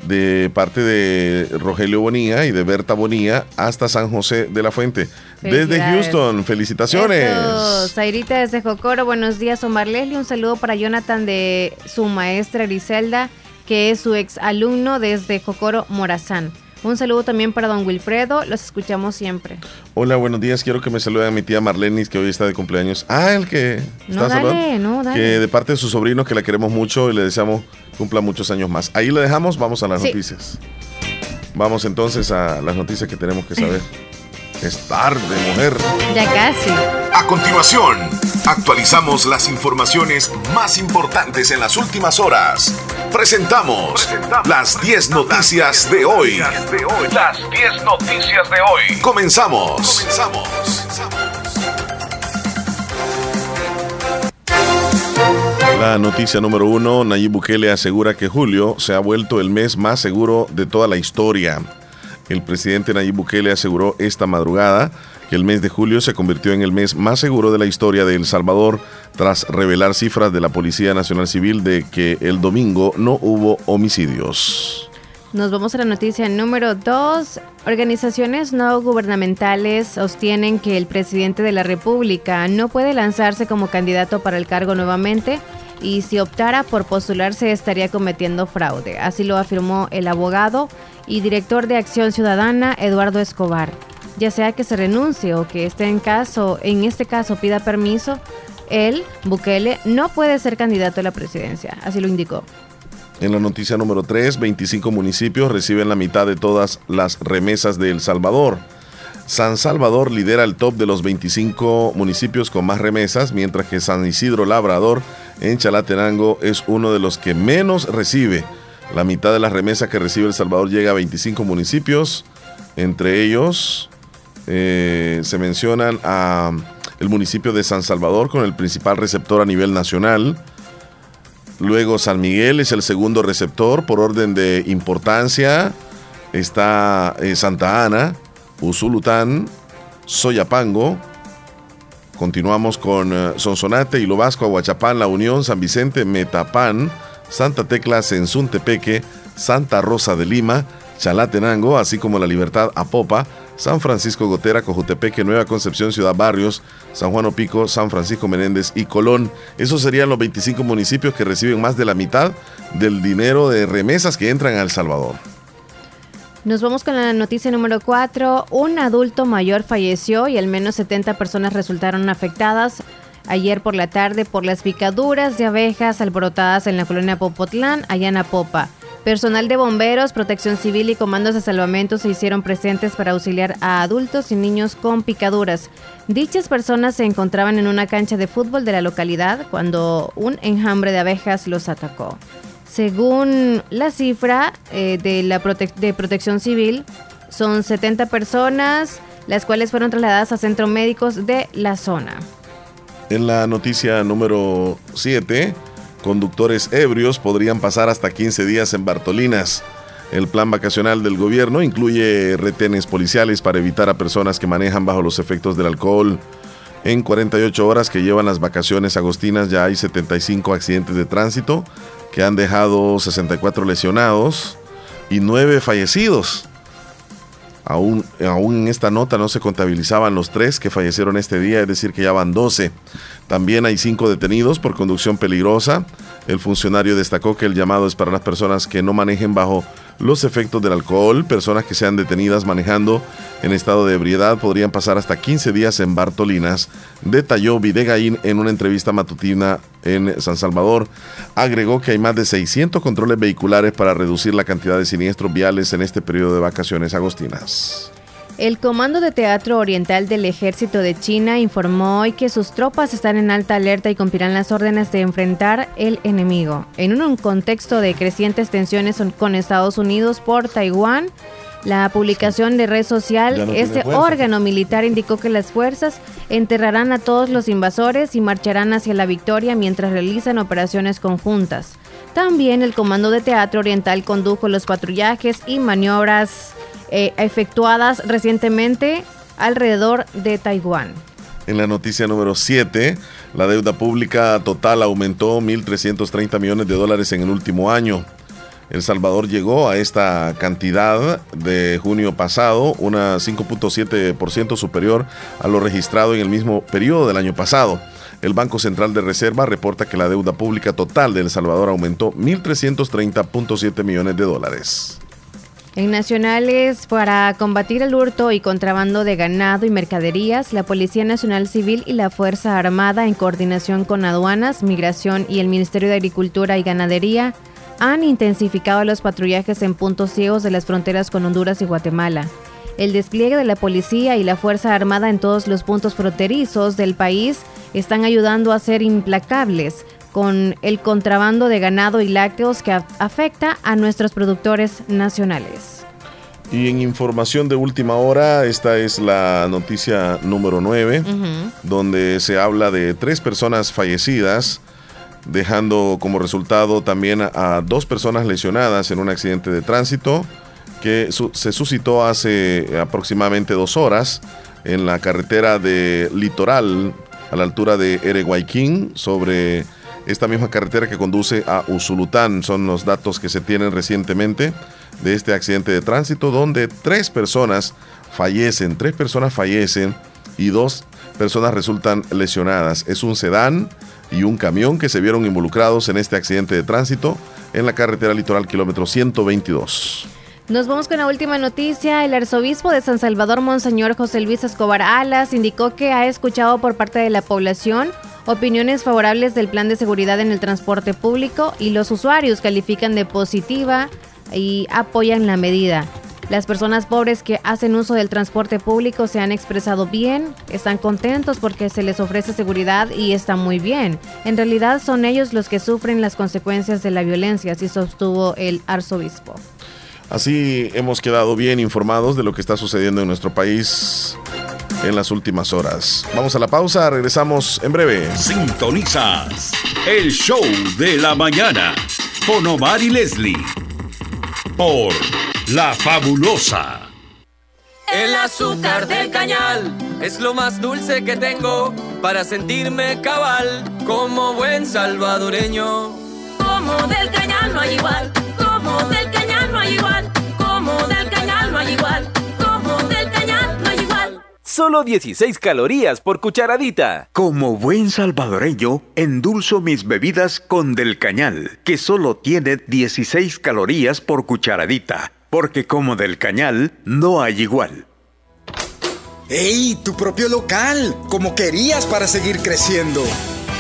de parte de Rogelio Bonilla y de Berta Bonilla hasta San José de la Fuente. Desde. Houston, felicitaciones. Eso, Zairita desde Jocoro, buenos días Omar Leslie, un saludo para Jonathan de su maestra Griselda, que es su ex alumno desde Jocoro Morazán. Un saludo también para don Wilfredo, los escuchamos siempre. Hola, buenos días. Quiero que me salude a mi tía Marlenis, que hoy está de cumpleaños. Ah, el que No, está dale, saludando. no, dale. Que de parte de su sobrino, que la queremos mucho y le deseamos cumpla muchos años más. Ahí le dejamos, vamos a las Sí. noticias. Vamos entonces a las noticias que tenemos que saber. Es tarde, mujer. Ya casi. A continuación, actualizamos las informaciones más importantes en las últimas horas. Presentamos las 10 noticias de hoy. Las 10 noticias de hoy. Comenzamos. La noticia número uno, Nayib Bukele asegura que julio se ha vuelto el mes más seguro de toda la historia. El presidente Nayib Bukele aseguró esta madrugada que el mes de julio se convirtió en el mes más seguro de la historia de El Salvador tras revelar cifras de la Policía Nacional Civil de que el domingo no hubo homicidios. Nos vamos a la noticia número 2. Organizaciones no gubernamentales sostienen que el presidente de la República no puede lanzarse como candidato para el cargo nuevamente y si optara por postularse estaría cometiendo fraude. Así lo afirmó el abogado y director de Acción Ciudadana Eduardo Escobar. Ya sea que se renuncie o que esté en caso, en este caso pida permiso, él, Bukele, no puede ser candidato a la presidencia. Así lo indicó. En la noticia número 3, 25 municipios reciben la mitad de todas las remesas de El Salvador. San Salvador lidera el top de los 25 municipios con más remesas, mientras que San Isidro Labrador en Chalatenango es uno de los que menos recibe. La mitad de las remesas que recibe El Salvador llega a 25 municipios, entre ellos eh, se mencionan a el municipio de San Salvador con el principal receptor a nivel nacional. Luego San Miguel es el segundo receptor por orden de importancia. Está eh, Santa Ana, Usulután, Soyapango, Continuamos con eh, Sonsonate, Hilo Vasco, Aguachapán, La Unión, San Vicente, Metapán, Santa Tecla, Sensuntepeque, Santa Rosa de Lima, Chalatenango, así como La Libertad, Apopa, San Francisco Gotera, Cojutepeque, Nueva Concepción, Ciudad Barrios, San Juan Opico, San Francisco Menéndez y Colón. Esos serían los 25 municipios que reciben más de la mitad del dinero de remesas que entran a El Salvador. Nos vamos con la noticia número 4. Un adulto mayor falleció y al menos 70 personas resultaron afectadas ayer por la tarde por las picaduras de abejas alborotadas en la colonia Popotlán, allá en. Personal de bomberos, protección civil y comandos de salvamento se hicieron presentes para auxiliar a adultos y niños con picaduras. Dichas personas se encontraban en una cancha de fútbol de la localidad cuando un enjambre de abejas los atacó. Según la cifra eh, de la de protección civil, son 70 personas, las cuales fueron trasladadas a centros médicos de la zona. En la noticia número 7, conductores ebrios podrían pasar hasta 15 días en Bartolinas. El plan vacacional del gobierno incluye retenes policiales para evitar a personas que manejan bajo los efectos del alcohol. En 48 horas que llevan las vacaciones agostinas ya hay 75 accidentes de tránsito que han dejado 64 lesionados y 9 fallecidos. Aún, aún en esta nota no se contabilizaban los tres que fallecieron este día, es decir, que ya van 12. También hay cinco detenidos por conducción peligrosa. El funcionario destacó que el llamado es para las personas que no manejen bajo los efectos del alcohol. Personas que sean detenidas manejando en estado de ebriedad podrían pasar hasta 15 días en Bartolinas, detalló Videgaín en una entrevista matutina en San Salvador. Agregó que hay más de 600 controles vehiculares para reducir la cantidad de siniestros viales en este periodo de vacaciones agostinas. El Comando de Teatro Oriental del Ejército de China informó hoy que sus tropas están en alta alerta y cumplirán las órdenes de enfrentar el enemigo. En un contexto de crecientes tensiones con Estados Unidos por Taiwán, la publicación de red social, no este órgano militar indicó que las fuerzas enterrarán a todos los invasores y marcharán hacia la victoria mientras realizan operaciones conjuntas. También el Comando de Teatro Oriental condujo los patrullajes y maniobras eh, efectuadas recientemente alrededor de Taiwán. En la noticia número 7, la deuda pública total aumentó 1.330 millones de dólares en el último año. El Salvador llegó a esta cantidad de junio pasado, una 5.7% superior a lo registrado en el mismo periodo del año pasado. El Banco Central de Reserva reporta que la deuda pública total de El Salvador aumentó 1.330.7 millones de dólares. En nacionales, para combatir el hurto y contrabando de ganado y mercaderías, la Policía Nacional Civil y la Fuerza Armada, en coordinación con aduanas, migración y el Ministerio de Agricultura y Ganadería, han intensificado los patrullajes en puntos ciegos de las fronteras con Honduras y Guatemala. El despliegue de la policía y la Fuerza Armada en todos los puntos fronterizos del país están ayudando a ser implacables con el contrabando de ganado y lácteos que afecta a nuestros productores nacionales. Y en información de última hora, esta es la noticia número 9, donde se habla de tres personas fallecidas, dejando como resultado también a, a dos personas lesionadas en un accidente de tránsito que su- se suscitó hace aproximadamente dos horas en la carretera de Litoral, a la altura de Ereguayquín, sobre esta misma carretera que conduce a Usulután. Son los datos que se tienen recientemente de este accidente de tránsito donde tres personas fallecen, tres personas fallecen y dos personas resultan lesionadas. Es un sedán y un camión que se vieron involucrados en este accidente de tránsito en la carretera litoral kilómetro 122. Nos vamos con la última noticia. El arzobispo de San Salvador, Monseñor José Luis Escobar Alas, indicó que ha escuchado por parte de la población opiniones favorables del plan de seguridad en el transporte público y los usuarios califican de positiva y apoyan la medida. Las personas pobres que hacen uso del transporte público se han expresado bien, están contentos porque se les ofrece seguridad y está muy bien. En realidad son ellos los que sufren las consecuencias de la violencia, así sostuvo el arzobispo. Así hemos quedado bien informados de lo que está sucediendo en nuestro país en las últimas horas. Vamos a la pausa, regresamos en breve. Sintonizas el show de la mañana con Omar y Leslie por La Fabulosa. El azúcar del cañal es lo más dulce que tengo para sentirme cabal como buen salvadoreño. Como del cañal no hay igual, como del cañal no hay igual, como del cañal no hay igual, Solo 16 calorías por cucharadita. Como buen salvadoreño, endulzo mis bebidas con Del Cañal, que solo tiene 16 calorías por cucharadita, porque como Del Cañal no hay igual. ¡Ey! Tu propio local, como querías para seguir creciendo.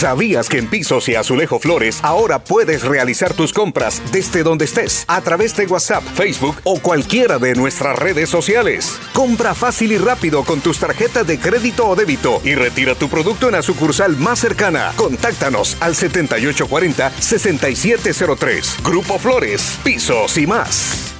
¿Sabías que en Pisos y Azulejo Flores ahora puedes realizar tus compras desde donde estés a través de WhatsApp, Facebook o cualquiera de nuestras redes sociales? Compra fácil y rápido con tus tarjetas de crédito o débito y retira tu producto en la sucursal más cercana. Contáctanos al 7840-6703. Grupo Flores, Pisos y más.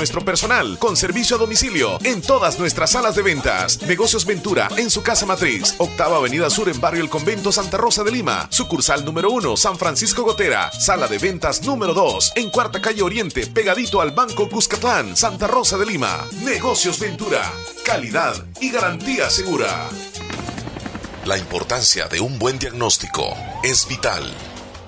nuestro personal con servicio a domicilio en todas nuestras salas de ventas. Negocios Ventura en su casa matriz, octava avenida sur en barrio El Convento Santa Rosa de Lima, sucursal número 1 San Francisco Gotera, sala de ventas número 2 en cuarta calle Oriente, pegadito al Banco Cuscatlán, Santa Rosa de Lima. Negocios Ventura, calidad y garantía segura. La importancia de un buen diagnóstico es vital.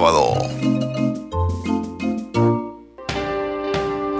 sábado.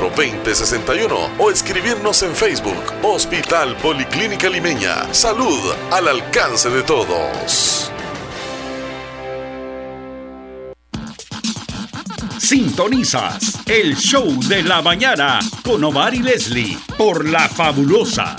2061 o escribirnos en Facebook Hospital Policlínica Limeña. Salud al alcance de todos. Sintonizas el show de la mañana con Omar y Leslie por La Fabulosa.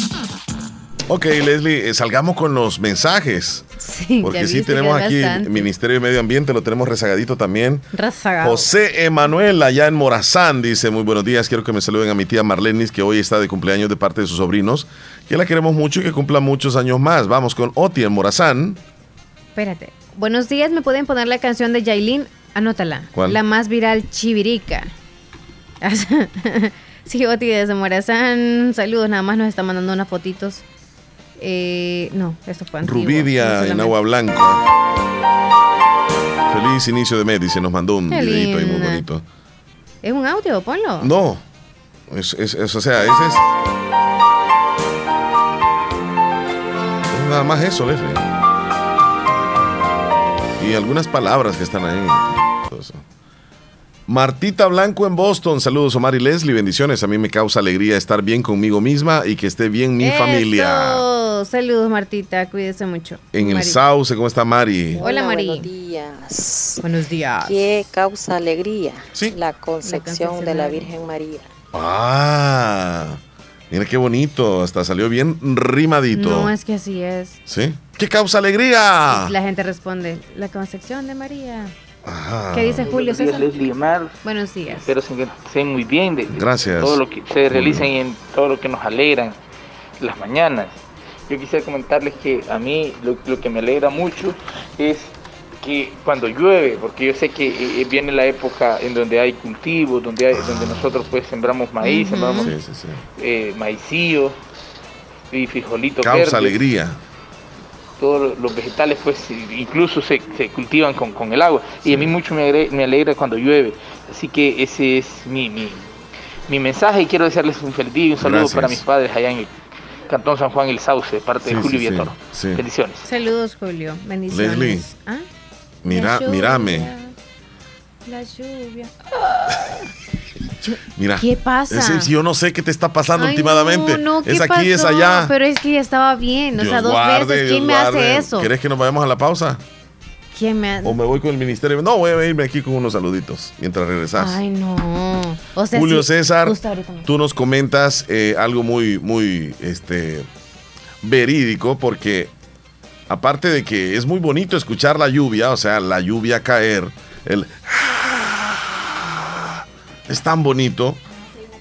Ok, Leslie, eh, salgamos con los mensajes. Sí, Porque sí tenemos aquí bastante. el Ministerio de Medio Ambiente, lo tenemos rezagadito también. Rezagado. José Emanuel, allá en Morazán, dice, muy buenos días, quiero que me saluden a mi tía Marlenis, que hoy está de cumpleaños de parte de sus sobrinos, que la queremos mucho y que cumpla muchos años más. Vamos con Oti en Morazán. Espérate. Buenos días, ¿me pueden poner la canción de Yailin? Anótala. ¿Cuál? La más viral, Chivirica. sí, Oti desde Morazán. Saludos, nada más nos está mandando unas fotitos. Eh, no, eso fue antiguo. Rubidia No en agua blanca. Feliz inicio de mes, dice, nos mandó un Qué videito ahí muy bonito. ¿Es un audio? Ponlo. No, es, es- es- o sea, ese es. Es nada más eso, Leslie. Y algunas palabras que están ahí. Martita Blanco en Boston, saludos Omar y Leslie, bendiciones. A mí me causa alegría estar bien conmigo misma y que esté bien mi Eso. familia. Saludos, Martita. Cuídese mucho. En el Mari. Sauce, ¿cómo está Mari? Hola, Mari. Buenos días. Buenos días. ¿Qué causa alegría? La concepción concepción de la Virgen María. Ah, mira qué bonito, hasta salió bien rimadito. No, es que así es. ¿Sí? ¿Qué causa alegría? La gente responde, la concepción de María. Ajá. ¿Qué dice Julio Buenos días, César? Leslie Omar. Buenos días. Espero se estén muy bien de, de Gracias. todo lo que ustedes realizan y en todo lo que nos alegran las mañanas. Yo quisiera comentarles que a mí lo, lo que me alegra mucho es que cuando llueve, porque yo sé que eh, viene la época en donde hay cultivos, donde hay, donde nosotros pues sembramos maíz, sembramos Sí, sí, sí. eh, maicillo y frijolitos Causa alegría. todos los vegetales pues incluso se, se cultivan con, con el agua y a mí mucho me, agre- me alegra cuando llueve así que ese es mi, mi, mi mensaje y quiero desearles un feliz día y un saludo Gracias. para mis padres allá en el Cantón San Juan El Sauce parte Sí, de Julio sí, sí, Villatoro sí. bendiciones Saludos, Julio. Bendiciones. Leslie. ¿Ah? Mira, mírame. La lluvia. Mira. ¿Qué pasa? Es yo no sé qué te está pasando Ay, últimamente. No, no, ¿qué es aquí, es pasó? allá. Pero es que ya estaba bien. O Dios sea, dos guarde, veces. Dios ¿Quién me guarde. hace eso? ¿Quieres que nos vayamos a la pausa? ¿Quién me hace? ¿O me voy con el ministerio? No, voy a irme aquí con unos saluditos mientras regresas. Ay, no. O sea, Julio sí, César, tú nos comentas eh, algo muy, muy este, verídico, porque aparte de que es muy bonito escuchar la lluvia, o sea, la lluvia caer, el es tan bonito,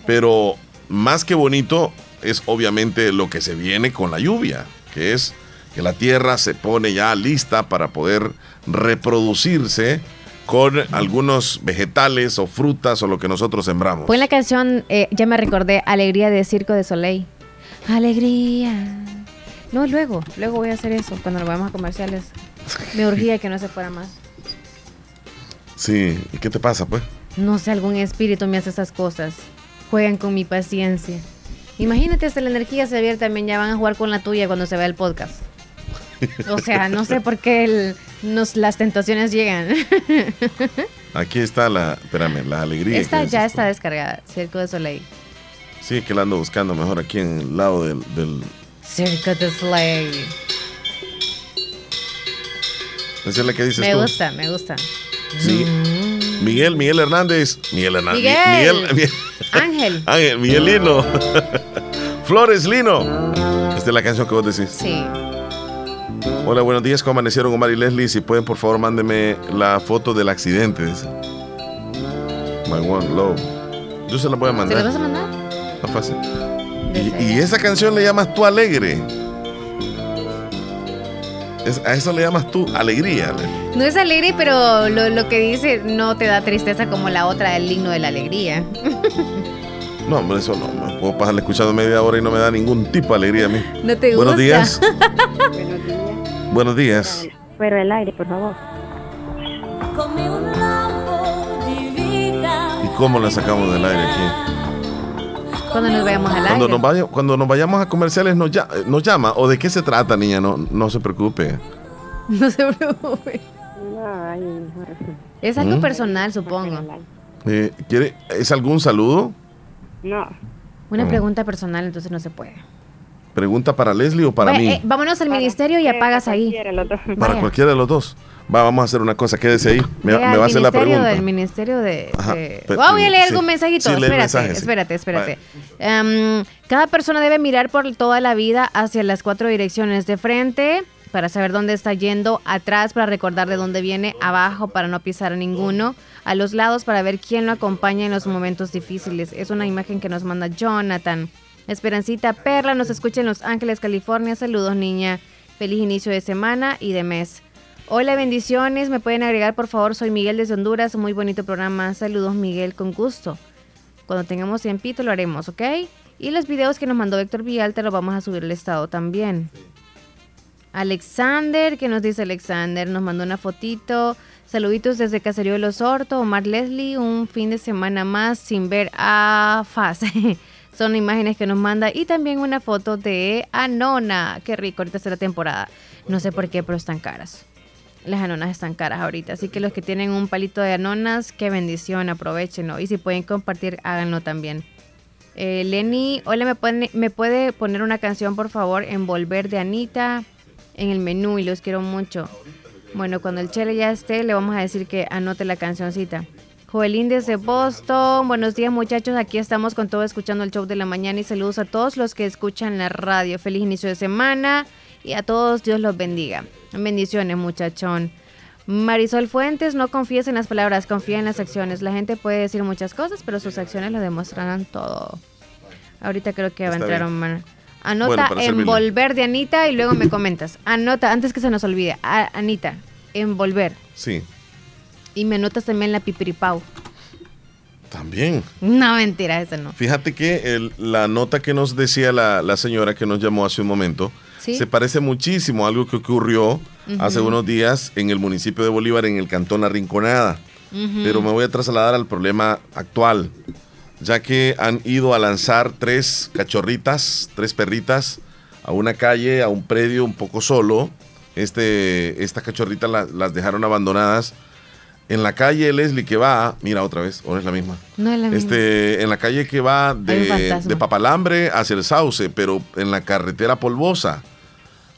pero más que bonito es obviamente lo que se viene con la lluvia, que es que la tierra se pone ya lista para poder reproducirse con algunos vegetales o frutas o lo que nosotros sembramos. Pon la canción, eh, ya me recordé, Alegría de Circo de Soleil. Alegría. No, luego, luego voy a hacer eso, cuando nos vayamos a comerciales. Me urgía que no se fuera más. Sí, ¿y qué te pasa, pues? No sé, algún espíritu me hace esas cosas. Juegan con mi paciencia. Imagínate, hasta la energía se vierte también, ya van a jugar con la tuya cuando se vea el podcast. O sea, no sé por qué el- nos, las tentaciones llegan. Aquí está la, espérame, la alegría. Esta ya está descargada, Circo de Soleil. Sí, que la ando buscando mejor aquí en el lado del... del Circo de Soleil. esa es la que dices Me tú. gusta, me gusta. Mi- Miguel, Miguel Hernández. Miguel Hernández. Miguel. Miguel, Miguel- Ángel. Ángel, Miguel Lino. Flores Lino. Esta es la canción que vos decís. Sí. Hola, buenos días. ¿Cómo amanecieron Omar y Leslie? Si pueden, por favor, mándenme la foto del accidente. Dice. My One Love. Yo se la voy a ¿Se mandar. lo vas a mandar? Más fácil. Y, y esa canción le llamas tú alegre. Es- a eso le llamas tú alegría. Le- No es alegre, pero lo, lo que dice no te da tristeza como la otra, el himno de la alegría. No, hombre, eso no. Me puedo pasarle escuchando media hora y no me da ningún tipo de alegría a mí. No te Buenos gusta. días. Buenos días. Pero el aire, por favor. ¿Y cómo la sacamos del aire aquí? Cuando nos vayamos al Cuando aire. nos, vaya- cuando nos vayamos a comerciales nos, ya- eh, nos llama. ¿O de qué se trata, niña? No, no se preocupe. No se preocupe. Es algo ¿Mm? personal, supongo. Eh, ¿quiere, ¿Es algún saludo? No. Una Mm. pregunta personal, entonces no se puede. ¿Pregunta para Leslie o para Bueno, mí? eh, vámonos al ministerio y apagas ahí. para Vaya. cualquiera de los dos. Va, vamos a hacer una cosa. Quédese ahí. Me, va a hacer la ministerio pregunta. Del ministerio de... Ajá, de- Oh, voy a leer sí. algún mensajito. Sí, espérate, mensaje, sí. espérate, espérate. Em, cada persona debe mirar por toda la vida hacia las cuatro direcciones de frente para saber dónde está yendo, atrás para recordar de dónde viene, abajo para no pisar a ninguno, a los lados para ver quién lo acompaña en los momentos difíciles. Es una imagen que nos manda Jonathan. Esperancita Perla nos escucha en Los Ángeles, California. Saludos, niña. Feliz inicio de semana y de mes. Hola, bendiciones. ¿Me pueden agregar, por favor? Soy Miguel desde Honduras. Muy bonito programa. Saludos, Miguel, con gusto. Cuando tengamos tiempito lo haremos, ¿ok? Y los videos que nos mandó Héctor Villalta los vamos a subir al estado también. Alexander, ¿qué nos dice Alexander? Nos mandó una fotito. Saluditos desde Caserío de los Hortos. Omar Leslie, un fin de semana más sin ver a Faz. Son imágenes que nos manda. Y también una foto de Anona. Qué rico, ahorita es la temporada. No sé por qué, pero están caras. Las anonas están caras ahorita. Así que los que tienen un palito de anonas, qué bendición, aprovechenlo. Y si pueden compartir, háganlo también. Eh, Lenny, hola, ¿me, pueden- ¿me puede poner una canción, por favor? Envolver de Anita en el menú y los quiero mucho. Bueno, cuando el Chele ya esté, le vamos a decir que anote la cancioncita. Joelín desde Boston. Buenos días, muchachos. Aquí estamos con todo escuchando el show de la mañana y saludos a todos los que escuchan la radio. Feliz inicio de semana y a todos Dios los bendiga. Bendiciones, muchachón. Marisol Fuentes, no confíes en las palabras, confía en las acciones. La gente puede decir muchas cosas, pero sus acciones lo demostrarán todo. Ahorita creo que va a entrar. Omar. Anota Bueno, envolver de Anita y luego me comentas. Anota, antes que se nos olvide. A- Anita, envolver. Sí, Y me anotas también la pipiripau. también. No, mentira, esa no. Fíjate que el- la nota que nos decía la, la señora que nos llamó hace un momento Sí. se parece muchísimo a algo que ocurrió Ujú. hace unos días en el municipio de Bolívar, en el cantón La Rinconada. Ujú. Pero me voy a trasladar al problema actual, ya que han ido a lanzar tres cachorritas, tres perritas, a una calle, a un predio un poco solo. Este, estas cachorritas la- las dejaron abandonadas en la calle Leslie que va, mira otra vez, ahora es la misma. No es la misma. Este, en la calle que va de, Papalambre hacia el Sauce, pero en la carretera polvosa.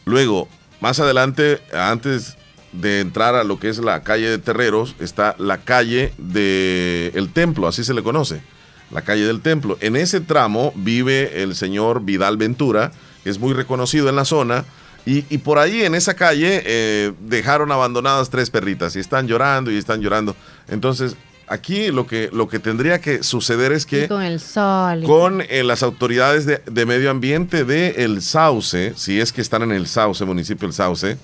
Luego, más adelante, antes de entrar a lo que es la calle de Terreros, está la calle de El Templo, así se le conoce, la calle del Templo. En ese tramo vive el señor Vidal Ventura, que es muy reconocido en la zona, y, y por ahí en esa calle eh, dejaron abandonadas tres perritas y están llorando y están llorando. Entonces, aquí lo que, lo que tendría que suceder es que Y con el sol. y- con eh, las autoridades de, de medio ambiente de El Sauce, si es que están en El Sauce, municipio El Sauce,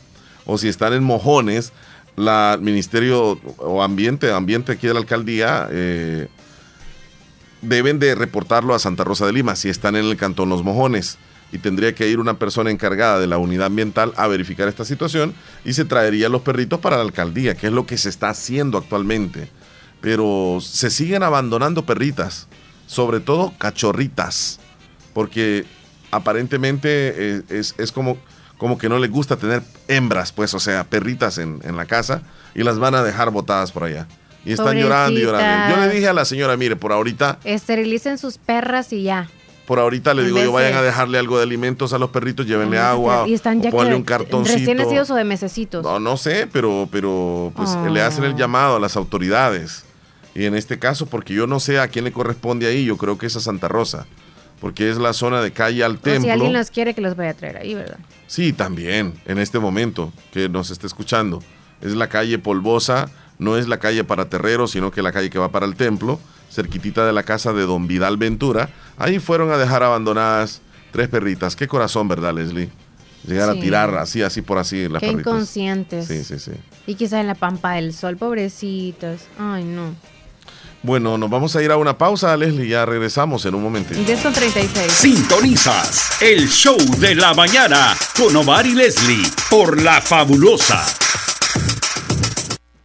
o si están en Mojones, la Ministerio o Ambiente, Ambiente aquí de la alcaldía, eh, deben de reportarlo a Santa Rosa de Lima, si están en el cantón Los Mojones. Y tendría que ir una persona encargada de la unidad ambiental a verificar esta situación y se traería los perritos para la alcaldía, que es lo que se está haciendo actualmente. Pero se siguen abandonando perritas, sobre todo cachorritas, porque aparentemente eh, es, es como, como que no les gusta tener hembras, pues, o sea, perritas en, en la casa y las van a dejar botadas por allá. Y están llorando y llorando. Yo le dije a la señora, mire, por ahorita Esterilicen sus perras y ya. Por ahorita le digo yo, vayan a dejarle algo de alimentos a los perritos, llévenle Ah, agua, Y están ya o ponle que un cartoncito. recién nacidos o de mesecitos. No, no sé, pero, pero pues Ah. le hacen el llamado a las autoridades. Y en este caso, porque yo no sé a quién le corresponde ahí, yo creo que es a Santa Rosa. Porque es la zona de calle al O si templo. alguien los quiere que los vaya a traer ahí, ¿verdad? Sí, también, en este momento que nos está escuchando. Es la calle polvosa, no es la calle para terreros, sino que la calle que va para el templo, cerquitita de la casa de don Vidal Ventura. Ahí fueron a dejar abandonadas tres perritas. Qué corazón, ¿verdad, Leslie? Llegar Sí. a tirar así, así por así las Qué perritas. inconscientes. Sí, sí, sí. Y quizás en la pampa del sol, pobrecitos. Ay, no. Bueno, nos vamos a ir a una pausa, Leslie, ya regresamos en un momentito. 10 con 36. Sintonizas el show de la mañana con Omar y Leslie por La Fabulosa.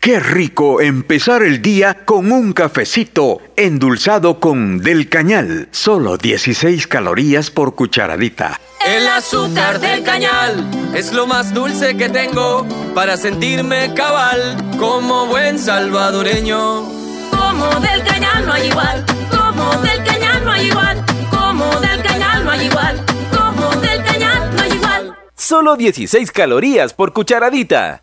Qué rico empezar el día con un cafecito endulzado con Del Cañal. Solo 16 calorías por cucharadita. El azúcar del cañal es lo más dulce que tengo para sentirme cabal como buen salvadoreño. Como del cañal no hay igual, como del cañal no hay igual, como del cañal no hay igual, como del cañal no hay igual. Solo 16 calorías por cucharadita.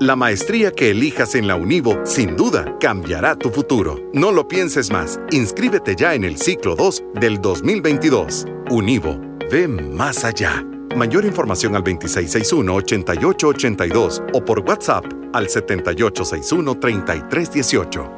La maestría que elijas en la Univo sin duda cambiará tu futuro. No lo pienses más. Inscríbete ya en el ciclo 2 del 2022. Univo, ve más allá. Mayor información al 2661-8882 o por WhatsApp al 7861-3318.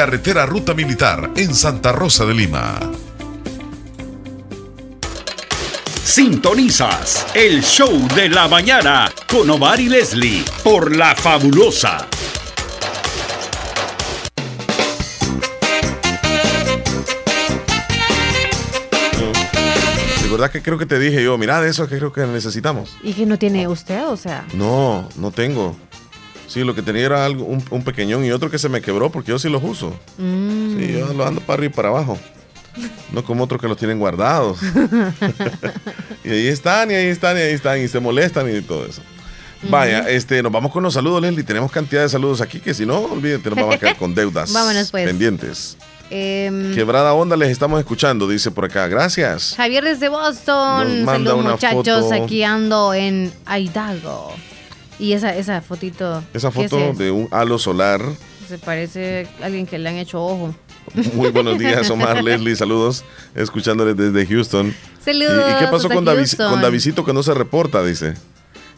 carretera Ruta Militar en Santa Rosa de Lima. Sintonizas el show de la mañana con Omar y Leslie por La Fabulosa. De verdad que creo que te dije yo, mira, de eso que creo que necesitamos. ¿Y que no tiene usted? O sea. No, no tengo. Sí, lo que tenía era algo, un, un pequeñón y otro que se me quebró porque yo sí los uso. mm. Sí, yo lo ando para arriba y para abajo. No como otros que los tienen guardados. y ahí están, y ahí están, y ahí están, y se molestan y todo eso. Vaya, este, nos vamos con los saludos, Leslie. Tenemos cantidad de saludos aquí que si no, olvídate, nos vamos a quedar con deudas Vámonos, pues. pendientes. Em, Quebrada onda les estamos escuchando, dice por acá. Gracias. Javier desde Boston. Nos manda Saludos una muchachos, foto. aquí ando en Idaho. Y esa, esa fotito. Esa ¿qué es foto de un halo solar. Se parece a alguien que le han hecho ojo. Muy buenos días, Omar, Leslie, saludos. Escuchándoles desde Houston. Saludos ¿Y, y qué pasó con, David, Houston. con Davidcito que no se reporta? Dice.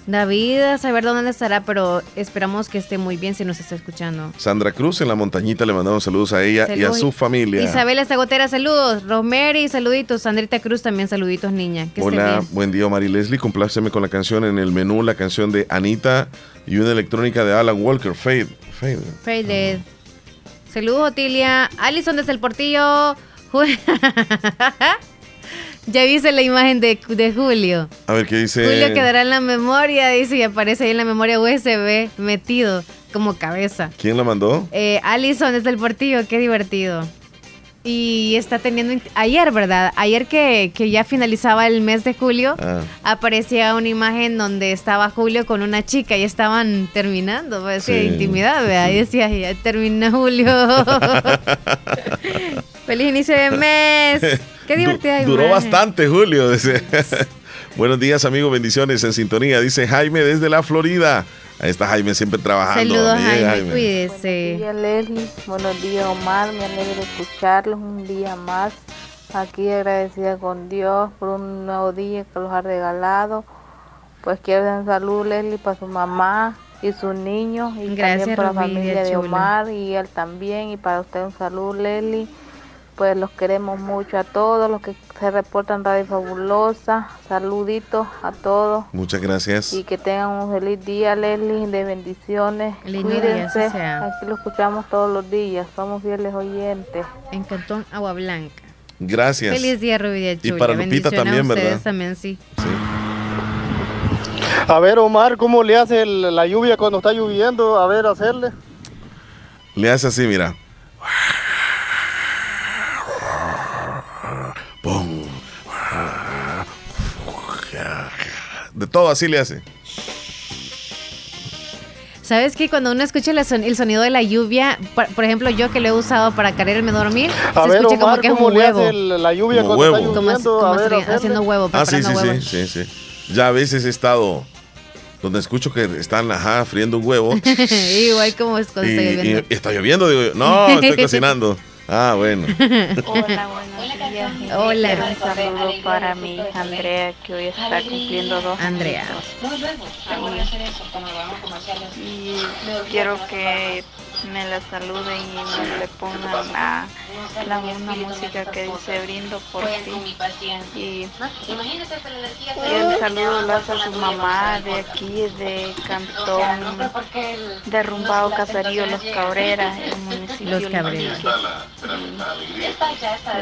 David, a saber dónde estará, pero esperamos que esté muy bien si nos está escuchando. Sandra Cruz en la montañita le mandamos saludos a ella y a su familia. Isabela Zagotera, saludos. Romery, saluditos. Sandrita Cruz también, saluditos, niña. Que Hola, buen día, Omar y Leslie. Compláceme con la canción en el menú, la canción de Anita y una electrónica de Alan Walker, Fade. Fade. Faded. Saludos, Otilia. Alison desde el Portillo. Ya viste la imagen de, de Julio. A ver qué dice. Julio quedará en la memoria, dice, y aparece ahí en la memoria USB metido como cabeza. ¿Quién la mandó? Eh, Alison desde el Portillo, qué divertido. Y está teniendo, ayer, ¿verdad? Ayer que, que ya finalizaba el mes de julio, Ah. aparecía una imagen donde estaba Julio con una chica y estaban terminando, pues, Sí. intimidad, ¿verdad? Y decía, ya termina Julio. Feliz inicio de mes. Qué divertida Du- Duró imagen. bastante, Julio. dice. Buenos días, amigos. Bendiciones en sintonía. Dice Jaime desde la Florida. Ahí está Jaime siempre trabajando. Saludos, Bien, Jaime, cuídese. Buenos días, Leslie. Buenos días, Omar. Me alegra escucharlos un día más. Aquí agradecida con Dios por un nuevo día que los ha regalado. Pues quiero dar un saludo, Leslie, para su mamá y sus niños. Y Gracias, también para la Rubidia, familia de. Omar y él también. Y para usted un saludo, Leslie. Pues los queremos mucho a todos los que se reportan en Radio Fabulosa. Saluditos a todos. Muchas gracias. Y que tengan un feliz día, Leslie, de bendiciones. Lindo día, Cuídense. así sea. Aquí lo escuchamos todos los días. Somos fieles oyentes. En Cantón Agua Blanca. Gracias. Feliz día, Rubidia Y para Lupita a también, ustedes ¿verdad? también, sí. A ver, Omar, ¿cómo le hace el- la lluvia cuando está lloviendo? A ver, hacerle. Le hace así, mira. Pum. De todo así le hace. ¿Sabes que cuando uno escucha la son- el sonido de la lluvia, por, por ejemplo, yo que lo he usado para quererme dormir, A se ver, escucha como que es ¿cómo un huevo. el- la lluvia Como cuando está huevo. Como, ver, haciendo huevo, Ah, sí, sí, sí, sí, sí. Ya a veces he estado donde escucho que están ajá, friendo un huevo Igual como es cuando y, está lloviendo. y está lloviendo. Digo, yo, no, estoy cocinando. Ah, bueno. Hola, buenos días. Hola. Un saludo para mi hija Andrea, que hoy está cumpliendo dos Andrea. añitos. Y quiero que me la saluden y me le pongan la, la una música que dice brindo por ti. Y, y el saludo lo hace a su mamá de aquí, de Cantón, derrumbado Caserío Los Cabreras, el municipio Los Cabreras.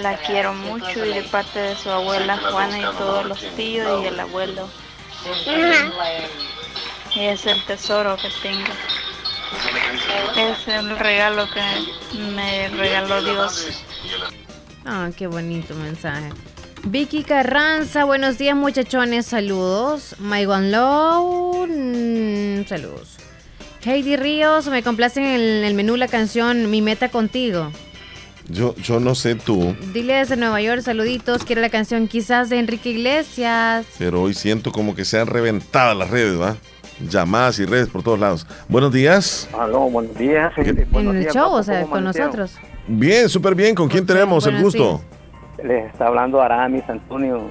La quiero mucho y de parte de su abuela Juana y todos los tíos y el abuelo. Es el tesoro que tengo. Es el regalo que me regaló Dios. Ah, qué bonito mensaje. Vicky Carranza, buenos días muchachones, saludos. Maigon Low, mm, saludos. Heidi Ríos, me complace en el, el menú la canción Mi Meta Contigo. Yo, yo no sé tú, Dile desde Nueva York, saluditos. Quiero la canción quizás de Enrique Iglesias. pero hoy siento como que se han reventado las redes, ¿va? Llamadas y redes por todos lados. Buenos días. Aló, buenos días. En el show, o sea, con nosotros. Bien, súper bien. ¿Con quién tenemos el gusto? Les está hablando Aramis Antonio.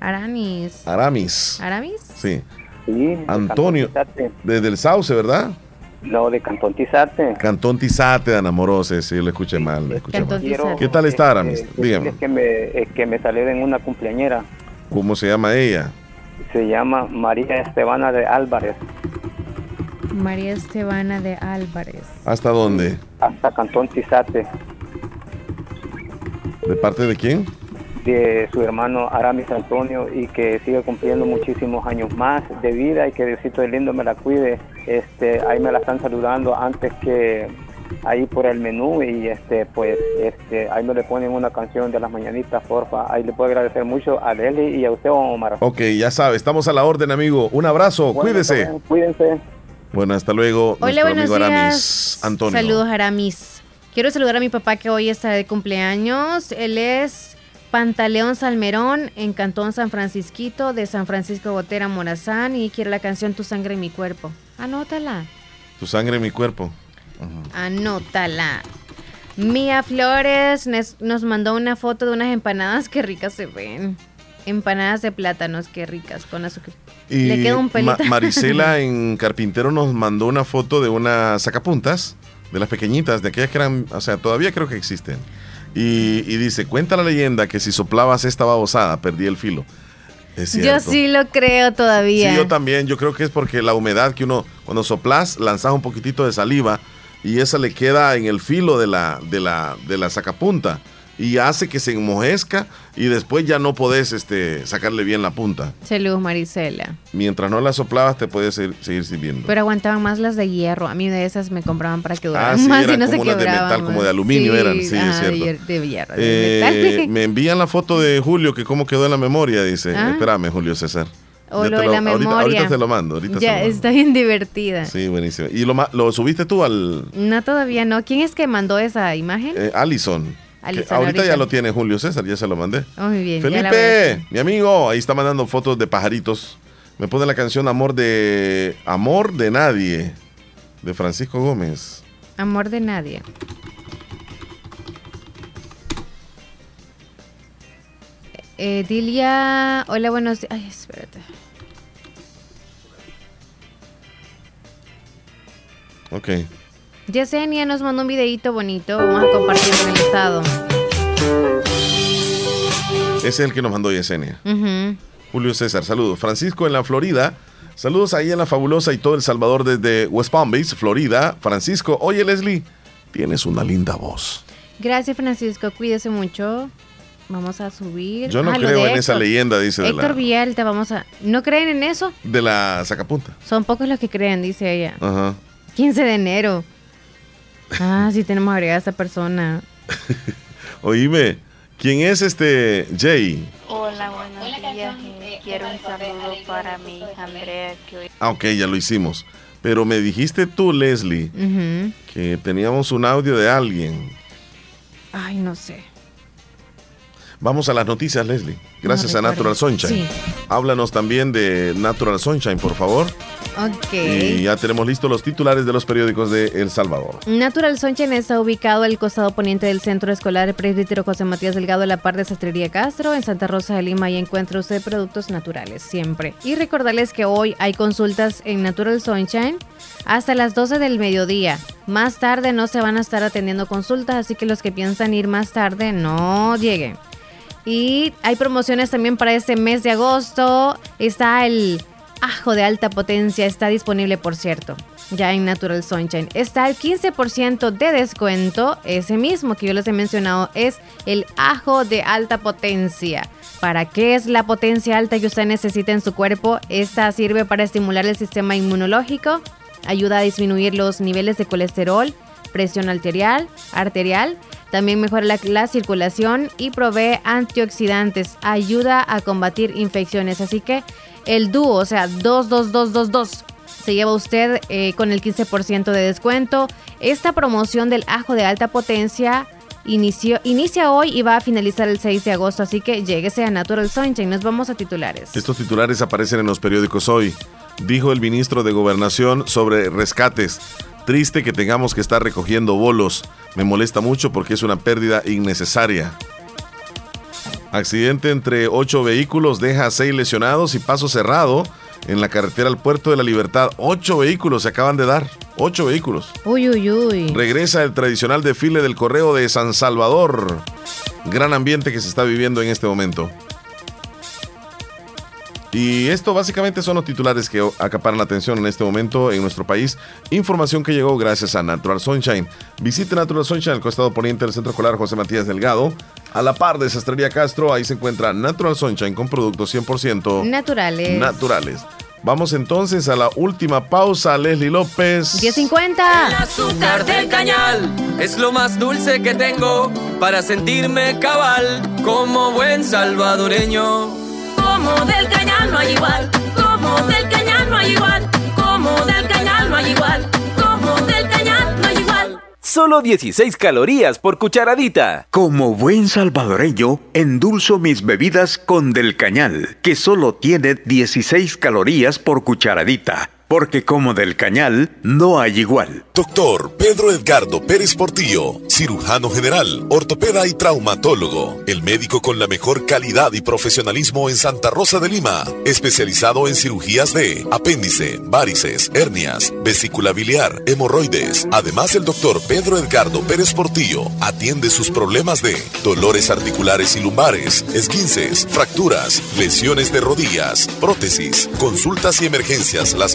Aramis. Aramis. ¿Aramis? Sí. Sí, de Antonio. Desde el Sauce, ¿verdad? No, de Cantón Tizate. Cantón Tizate, Ana Morose. Sí, lo escuché mal. Lo escuché mal. ¿Qué tal está Aramis? Eh, Dígame. Es que me, es que me salieron una cumpleañera. ¿Cómo se llama ella? Se llama María Estebana de Álvarez. María Estebana de Álvarez. ¿Hasta dónde? Hasta Cantón Tizate. ¿De parte de quién? De su hermano Aramis Antonio y que sigue cumpliendo muchísimos años más de vida y que Diosito lindo me la cuide. Este, ahí me la están saludando antes que ahí por el menú y este pues este ahí me le ponen una canción de las mañanitas porfa ahí le puedo agradecer mucho a Deli y a usted Omar Ok, ya sabe, estamos a la orden, amigo. Un abrazo, Bueno, cuídese. bien, cuídense Bueno, hasta luego. Hola, buenos amigo días. Aramis Antonio. Saludos, Aramis. Quiero saludar a mi papá que hoy está de cumpleaños. Él es Pantaleón Salmerón en Cantón San Francisquito de San Francisco Gotera Morazán y quiere la canción Tu sangre en mi cuerpo. Anótala. Tu sangre en mi cuerpo. Anótala. Mía Flores nos mandó una foto de unas empanadas que ricas se ven. Empanadas de plátanos, qué ricas, con azúcar. Y Le queda un Ma- pelito. Marisela en Carpintero nos mandó una foto de unas sacapuntas, de las pequeñitas, de aquellas que eran, o sea, todavía creo que existen. Y, y dice, cuenta la leyenda que si soplabas esta babosada, perdí el filo. Es Yo sí lo creo todavía. Sí, yo también. Yo creo que es porque la humedad que uno, cuando soplas, lanzas un poquitito de saliva y esa le queda en el filo de la, de la, de la sacapunta y hace que se enmojezca y después ya no podés este, sacarle bien la punta. Saludos, Marisela. Mientras no la soplabas, te puedes seguir, seguir sirviendo. Pero aguantaban más las de hierro. A mí de esas me compraban para que duraran Ah, sí, más y no se como unas de quebraban. metal, como más. de aluminio eran, sí, es ajá, cierto. De, hierro, de Eh, metal. me envían la foto de Julio, que cómo quedó en la memoria, dice. Ah. Espérame, Julio César. O lo de la ahorita- memoria. Ahorita, te lo mando. Ahorita ya, mando. está bien divertida. Sí, buenísimo. ¿Y lo, subiste tú al No, todavía no. ¿Quién es que mandó esa imagen? eh, Allison? Allison, ahorita, ahorita. ya lo tiene Julio César, ya se lo mandé. Oh, muy bien. Felipe, mi amigo, ahí está mandando fotos de pajaritos. Me pone la canción Amor de Amor de Nadie de Francisco Gómez. Amor de nadie. Eh, Dilia, hola, buenos días. Ay, espérate. Ok. Yesenia nos mandó un videito bonito. Vamos a compartirlo en el estado. Ese es el que nos mandó Yesenia. Julio César, saludos. Francisco en la Florida. Saludos ahí en la fabulosa y todo El Salvador desde West Palm Beach, Florida. Francisco, oye Leslie, tienes una linda voz. Gracias, Francisco. Cuídese mucho. Vamos a subir. Yo no Ah, creo de en esa leyenda, dice de Héctor la, Villalta, vamos a. ¿No creen en eso? de la sacapunta. Son pocos los que creen, dice ella. Ajá. 15 de enero. Ah, sí tenemos agregada a esta persona. Oíme, ¿quién es este Jay? Hola, buenos días. eh, Quiero un saludo para mi hija Andrea que hoy Ah, ok, ya lo hicimos. Pero me dijiste tú, Leslie, que teníamos un audio de alguien. Ay, no sé. Vamos a las noticias, Leslie. Gracias No a. Natural Sunshine. Sí. Háblanos también de Natural Sunshine, por favor. Ok. Y ya tenemos listos los titulares de los periódicos de El Salvador. Natural Sunshine está ubicado al costado poniente del Centro Escolar Presbítero José Matías Delgado, a la par de Sastrería Castro, en Santa Rosa de Lima, y encuentra usted productos naturales, siempre. Y recordarles que hoy hay consultas en Natural Sunshine hasta las 12 del mediodía. Más tarde no se van a estar atendiendo consultas, así que los que piensan ir más tarde, no lleguen. Y hay promociones también para este mes de agosto. Está el ajo de alta potencia, está disponible por cierto, ya en Natural Sunshine. Está el 15% de descuento, ese mismo que yo les he mencionado, es el ajo de alta potencia. ¿Para qué es la potencia alta que usted necesita en su cuerpo? Esta sirve para estimular el sistema inmunológico, ayuda a disminuir los niveles de colesterol, presión arterial, arterial también mejora la, la circulación y provee antioxidantes. Ayuda a combatir infecciones. Así que el dúo, o sea, 22222, se lleva usted eh, con el 15% de descuento. Esta promoción del ajo de alta potencia inicia hoy y va a finalizar el 6 de agosto. Así que lléguese a Natural Sunshine. Nos vamos a titulares. Estos titulares aparecen en los periódicos hoy. Dijo el ministro de Gobernación sobre rescates. Triste que tengamos que estar recogiendo bolos. Me molesta mucho porque es una pérdida innecesaria. Accidente entre ocho vehículos deja a seis lesionados y paso cerrado en la carretera al puerto de la Libertad. Ocho vehículos se acaban de dar. Ocho vehículos. Uy, uy, uy. Regresa el tradicional desfile del correo de San Salvador. Gran ambiente que se está viviendo en este momento. Y esto básicamente son los titulares que acaparan la atención en este momento en nuestro país. Información que llegó gracias a Natural Sunshine. Visite Natural Sunshine al costado poniente del Centro Escolar José Matías Delgado. A la par de Sastrería Castro, ahí se encuentra Natural Sunshine con productos 100% Naturales. naturales. Vamos entonces a la última pausa, Leslie López. 1050. azúcar del cañal es lo más dulce que tengo para sentirme cabal como buen salvadoreño. Como del cañal no hay igual, como del cañal no hay igual, como del cañal no hay igual, como del cañal no hay igual. Solo 16 calorías por cucharadita. Como buen salvadoreño, endulzo mis bebidas con Del Cañal, que solo tiene 16 calorías por cucharadita. Porque como Del Cañal, no hay igual. Doctor Pedro Edgardo Pérez Portillo, cirujano general, ortopeda y traumatólogo, el médico con la mejor calidad y profesionalismo en Santa Rosa de Lima, especializado en cirugías de apéndice, varices, hernias, vesícula biliar, hemorroides. Además, el doctor Pedro Edgardo Pérez Portillo atiende sus problemas de dolores articulares y lumbares, esguinces, fracturas, lesiones de rodillas, prótesis, consultas y emergencias las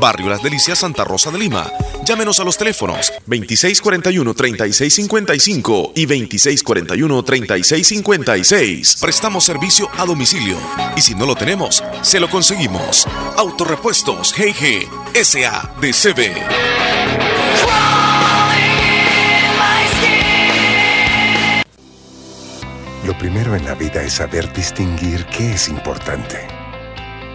Barrio Las Delicias, Santa Rosa de Lima. Llámenos a los teléfonos 2641-3655 y 2641-3656. Prestamos servicio a domicilio y si no lo tenemos, se lo conseguimos. Autorepuestos GG SADCB. Lo primero en la vida es saber distinguir qué es importante.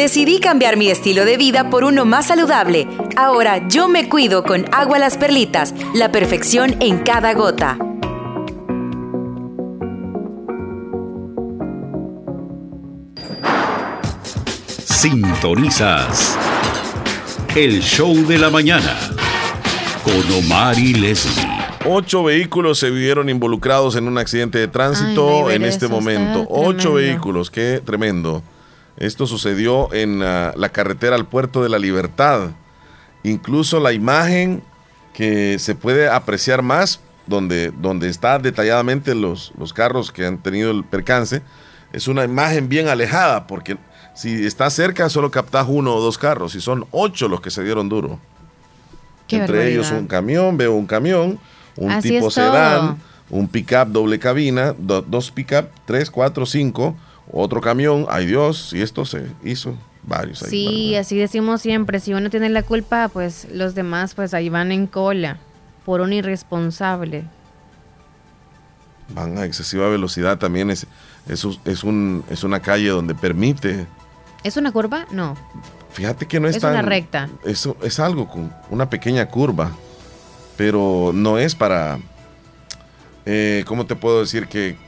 Decidí cambiar mi estilo de vida por uno más saludable. Ahora yo me cuido con agua las perlitas, la perfección en cada gota. Sintonizas el show de la mañana con Omar y Leslie. Ocho vehículos se vieron involucrados en un accidente de tránsito Ay, en este momento. Ocho tremendo. vehículos, qué tremendo. Esto sucedió en ah, la carretera al puerto de la Libertad. Incluso la imagen que se puede apreciar más, donde, donde está detalladamente los, los carros que han tenido el percance, es una imagen bien alejada, porque si está cerca solo captas uno o dos carros, y son ocho los que se dieron duro. Qué Entre barbaridad. ellos un camión, veo un camión, un Así tipo es todo. sedán, un pickup doble cabina, do- dos pickup, tres, cuatro, cinco, otro camión, ay Dios, y esto se hizo varios ahí. Sí, así decimos siempre, si uno tiene la culpa, pues los demás pues ahí van en cola por un irresponsable. Van a excesiva velocidad también, es, es, es, un, es una calle donde permite, ¿Es una curva? No. fíjate que no es, Es tan- una recta. Es, es algo con una pequeña curva, pero no es para, eh, ¿cómo te puedo decir que,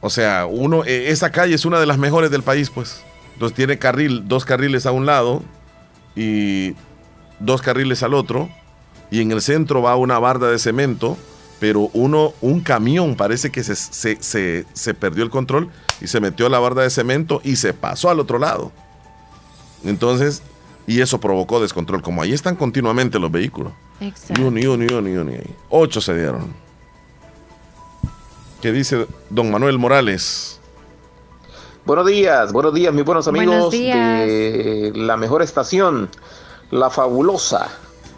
o sea, uno, eh, esa calle es una de las mejores del país, pues. Entonces tiene carril, dos carriles a un lado y dos carriles al otro, y en el centro va una barda de cemento, pero uno, un camión parece que se, se, se- se perdió el control y se metió a la barda de cemento y se pasó al otro lado. Entonces, y eso provocó descontrol, como ahí están continuamente los vehículos. Y Exacto. uno, y uno, y uno, y uno, y ahí. Ocho se dieron. ¿Qué dice don Manuel Morales? Buenos días, buenos días, mis buenos Buenos amigos días. de la mejor estación, La Fabulosa,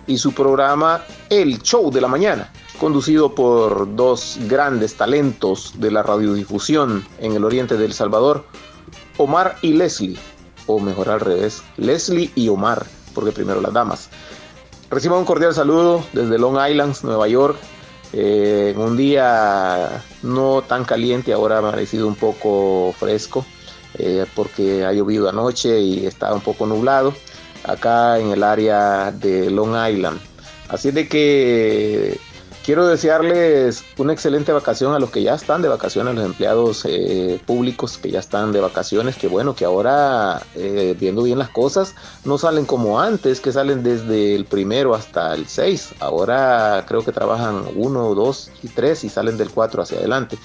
y su programa El Show de la Mañana, conducido por dos grandes talentos de la radiodifusión en el oriente del Salvador, Omar y Leslie, o mejor al revés, Leslie y Omar, porque primero las damas. Reciban un cordial saludo desde Long Island, Nueva York. Eh, un día no tan caliente, ahora ha amanecido un poco fresco, eh, porque ha llovido anoche y está un poco nublado acá en el área de Long Island. Así de que quiero desearles una excelente vacación a los que ya están de vacaciones, a los empleados eh, públicos que ya están de vacaciones, que bueno, que ahora eh, viendo bien las cosas, no salen como antes, que salen desde el primero hasta el 6. Ahora creo que trabajan uno, dos y tres y salen del 4 hacia adelante.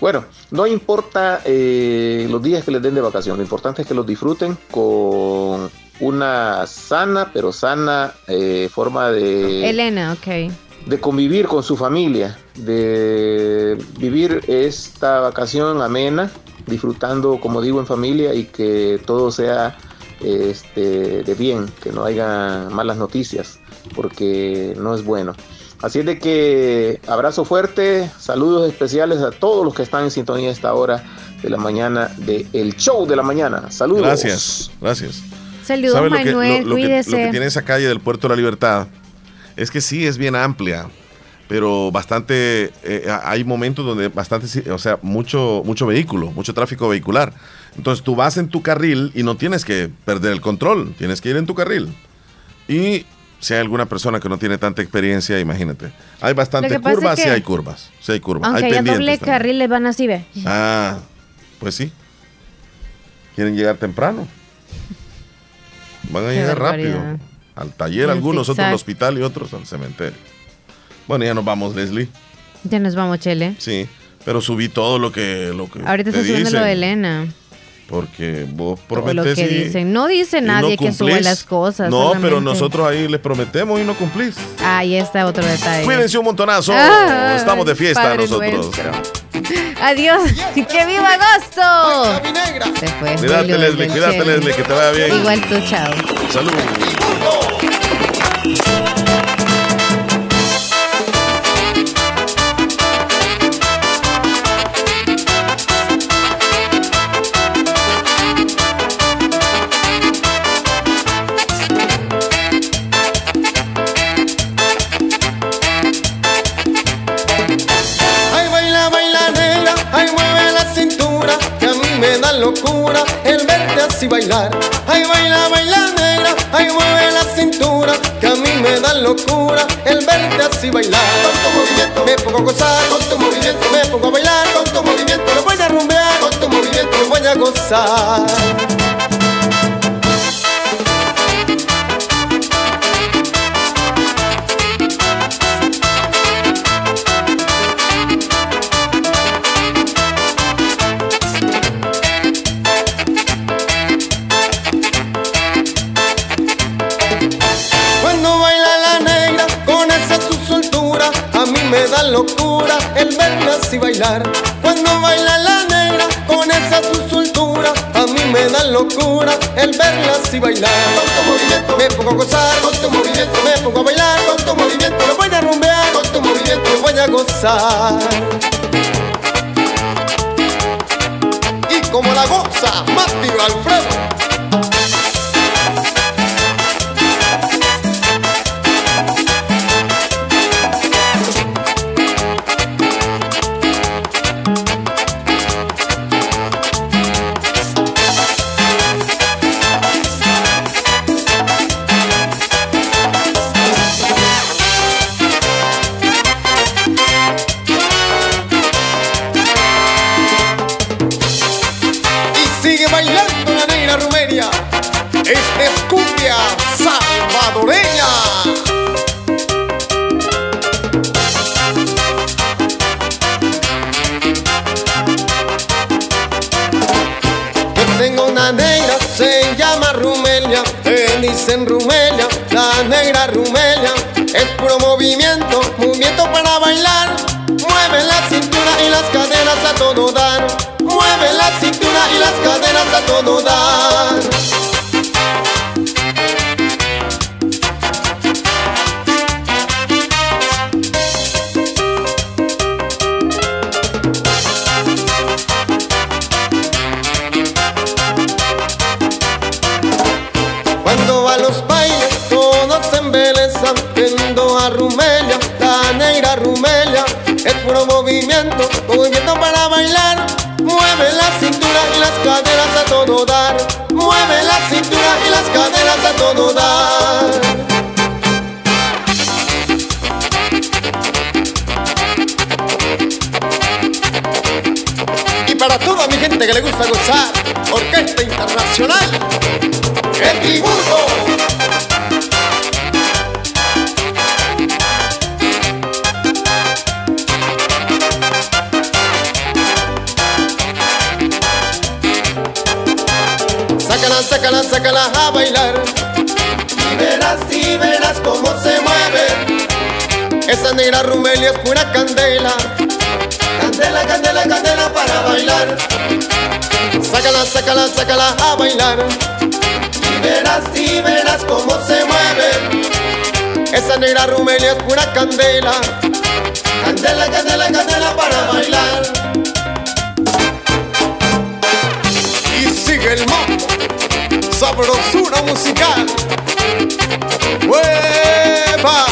Bueno, no importa eh, los días que les den de vacación, lo importante es que los disfruten con una sana, pero sana eh, forma de Elena, ok. De convivir con su familia, de vivir esta vacación amena, disfrutando, como digo, en familia y que todo sea este, de bien, que no haya malas noticias, porque no es bueno. Así es de que abrazo fuerte, saludos especiales a todos los que están en sintonía a esta hora de la mañana de El Show de la Mañana. Saludos. Gracias, gracias. Saludos, ¿Sabe lo que, Manuel, lo- lo que- cuídese. lo que tiene esa calle del Puerto de la Libertad? Es que sí, es bien amplia. pero bastante, eh, hay momentos donde bastante, o sea, mucho, mucho vehículo, mucho tráfico vehicular. Entonces tú vas en tu carril y no tienes que perder el control, tienes que ir en tu carril. Y si hay alguna persona que no tiene tanta experiencia, imagínate. Hay bastante Lo que pasa curvas, es sí hay curvas, sí hay curvas. Aunque hay haya doble carril, les van así, ve. Ah, pues sí. Quieren llegar temprano. Van a Qué llegar rápido. Al taller algunos, otros al hospital y otros al cementerio. Bueno, ya nos vamos, Leslie. Ya nos vamos, Chele. Sí, pero subí todo lo que, lo que Ahorita te está subiendo lo de Elena. Porque vos Todo lo prometés que y- dicen. No dice no nadie que cumplís. las cosas. No, pero nosotros ahí les prometemos y no cumplís. Ahí está otro detalle. Cuídense un montonazo. Ah, Estamos de fiesta Padre nosotros. nuestro. Adiós. ¡Que viva agosto! Se fue Cuídate, Leslie, cuídate. Leslie, que te vaya bien. Igual tú, chao. Salud. Ay, baila, baila negra, ay, mueve la cintura, que a mí me da locura el verte así bailar. Ay, baila, baila negra, ay, mueve la cintura, que a mí me da locura el verte así bailar. Con tu movimiento. Me pongo a gozar, con tu movimiento. Me pongo a bailar, con tu movimiento. Me voy a rumbear, con tu movimiento. Me voy a gozar. Da locura el verla así bailar. Cuando baila la negra con esa su soltura, a mí me da locura el verla así bailar. Con tu movimiento me pongo a gozar, con tu movimiento me pongo a bailar, con tu movimiento me voy a rumbear, con tu movimiento me voy a gozar. Y como la goza, Mati Alfredo. Dicen Rumelia, la negra Rumelia. Es puro movimiento, movimiento para bailar. Mueve la cintura y las caderas a todo dar. Mueve la cintura y las caderas a todo dar. Las caderas a todo dar. Mueve la cintura y las caderas a todo dar. Y para toda mi gente que le gusta gozar, Orquesta Internacional, sácala, sácala a bailar. Y verás, y verás cómo se mueve. Esa negra rumelia es pura candela. Candela, candela, candela para bailar. Sácala, sácala, sácala a bailar. Y verás, y verás cómo se mueve. Esa negra rumelia es pura candela. Candela, candela, candela para bailar. Y sigue el la brosura musical. ¡Huepa!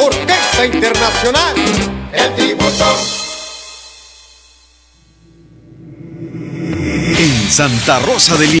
Orquesta Internacional. El tributo. Santa Rosa de Lima.